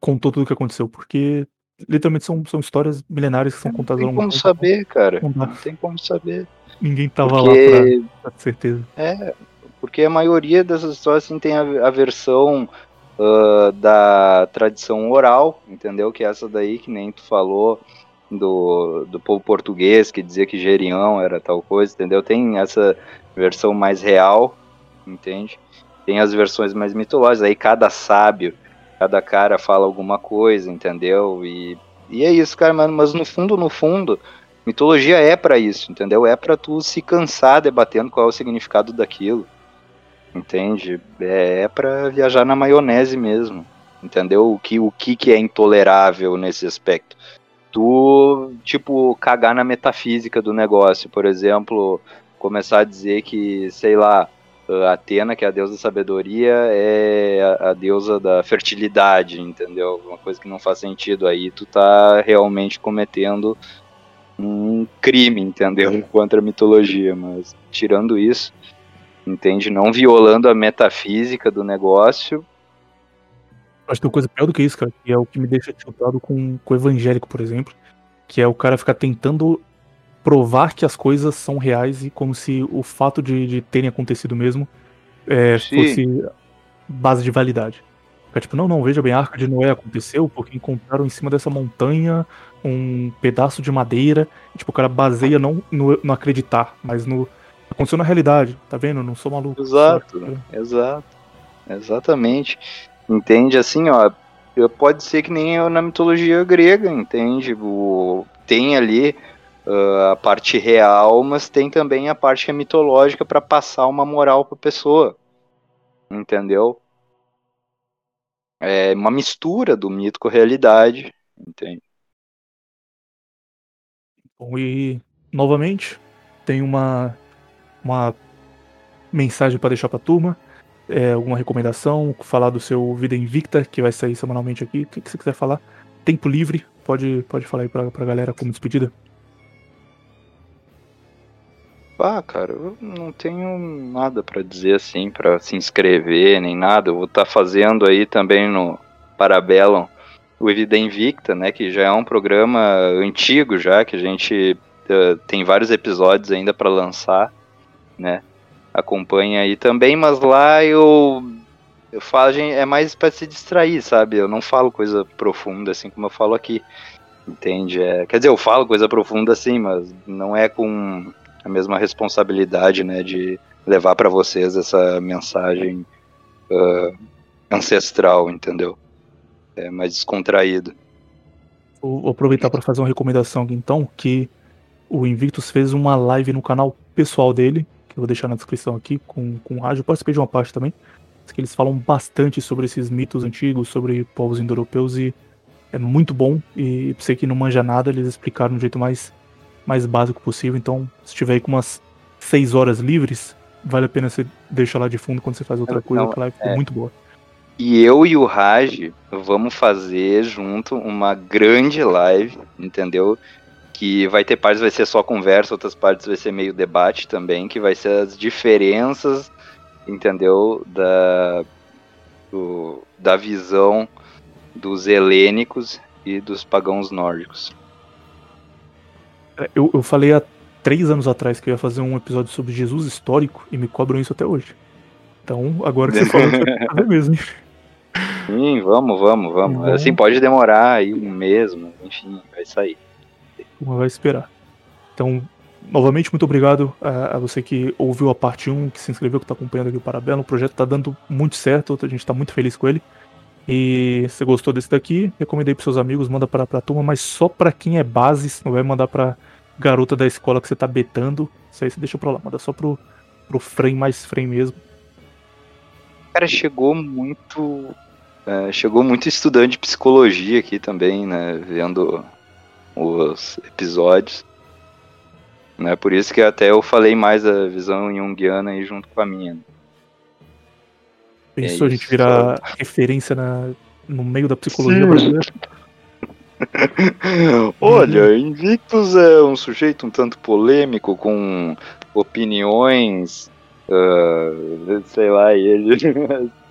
contou tudo o que aconteceu, porque literalmente são, são histórias milenares que são contadas ao longo Não tem como saber, cara. Não, não, tem como saber. Ninguém tava porque... lá pra, ter certeza. É, porque a maioria dessas histórias assim, tem a, a versão uh, da tradição oral, entendeu? Que é essa daí que nem tu falou do, do povo português, que dizia que Gerião era tal coisa, entendeu? Tem essa versão mais real, entende? Tem as versões mais mitológicas, aí cada sábio, cada cara fala alguma coisa, entendeu? E, e é isso, cara, mas no fundo, no fundo, mitologia é para isso, entendeu? É para tu se cansar debatendo qual é o significado daquilo. Entende? É, é para viajar na maionese mesmo. Entendeu? O que, o que, que é intolerável nesse aspecto? Tu, tipo, cagar na metafísica do negócio. Por exemplo, começar a dizer que, sei lá, Atena, que é a deusa da sabedoria, é a, a, deusa da fertilidade, entendeu? Uma coisa que não faz sentido. Aí tu tá realmente cometendo um crime, entendeu? Contra a mitologia. Mas tirando isso, entende? Não violando a metafísica do negócio. Acho que tem coisa pior do que isso, cara, que é o que me deixa tiltado com, com o evangélico, por exemplo, que é o cara ficar tentando provar que as coisas são reais e como se o fato de, de terem acontecido mesmo é, fosse base de validade. É tipo, não, não, veja bem, a Arca de Noé aconteceu porque encontraram em cima dessa montanha um pedaço de madeira. E, tipo, o cara baseia não no, no acreditar, mas no, Aconteceu na realidade, tá vendo? Eu não sou maluco. Exato, certo? exato. Exatamente. Entende? Assim, ó, pode ser que nem na mitologia grega, entende? O, tem ali uh, a parte real, mas tem também a parte mitológica para passar uma moral para pessoa. Entendeu? É uma mistura do mito com a realidade, entende? Bom, e novamente tem uma uma mensagem para deixar para a turma, é, alguma recomendação, falar do seu Vida Invicta, que vai sair semanalmente aqui. O que, que você quiser falar? Tempo livre, pode, pode falar aí para a galera como despedida. Ah, cara, eu não tenho nada para dizer assim, para se inscrever, nem nada. Eu vou estar tá fazendo aí também no Parabellum o Vida Invicta, né, que já é um programa antigo já, que a gente uh, tem vários episódios ainda para lançar né? Acompanha aí também, mas lá eu eu falo, é mais para se distrair, sabe? Eu não falo coisa profunda assim como eu falo aqui. Entende? É, quer dizer, eu falo coisa profunda assim, mas não é com a mesma responsabilidade, né, de levar para vocês essa mensagem uh, ancestral, entendeu? É mais descontraído. Vou aproveitar para fazer uma recomendação aqui, então, que o Invictus fez uma live no canal pessoal dele, que eu vou deixar na descrição aqui, com, com rádio. Participei de uma parte também, que eles falam bastante sobre esses mitos antigos, sobre povos indo-europeus, e é muito bom. E pra você que não manja nada, eles explicaram do jeito mais, mais básico possível. Então, se tiver aí com umas 6 horas livres, vale a pena você deixar lá de fundo quando você faz outra coisa, não, live ficou é. muito boa. E eu e o Raj vamos fazer junto uma grande live, entendeu? que vai ter partes vai ser só conversa, outras partes vai ser meio debate também, que vai ser as diferenças, entendeu, da, do, da visão dos helênicos e dos pagãos nórdicos. É, eu, eu falei há três anos atrás que eu ia fazer um episódio sobre Jesus histórico e me cobram isso até hoje. Então, agora que você falou, fazer mesmo. Sim, vamos, vamos, vamos. Assim, pode demorar aí um mês, enfim, vai sair como vai esperar. Então, novamente, muito obrigado a, a, você que ouviu a parte 1, que se inscreveu, que está acompanhando aqui o Parabelo. O projeto está dando muito certo, a gente está muito feliz com ele. E se gostou desse daqui, recomendei para seus amigos, manda para a turma, mas só para quem é base, não vai mandar para garota da escola que você está betando. Isso aí você deixa para lá, manda só pro, pro frame mais frame mesmo. Cara, chegou muito. É, chegou muito estudante de psicologia aqui também, né? Vendo os episódios. Né? Por isso que até eu falei mais a visão junguiana aí junto com a minha. Pensou é a gente virar referência na, no meio da psicologia Sim. brasileira? Olha, Invictus é um sujeito um tanto polêmico, com opiniões, uh, sei lá, ele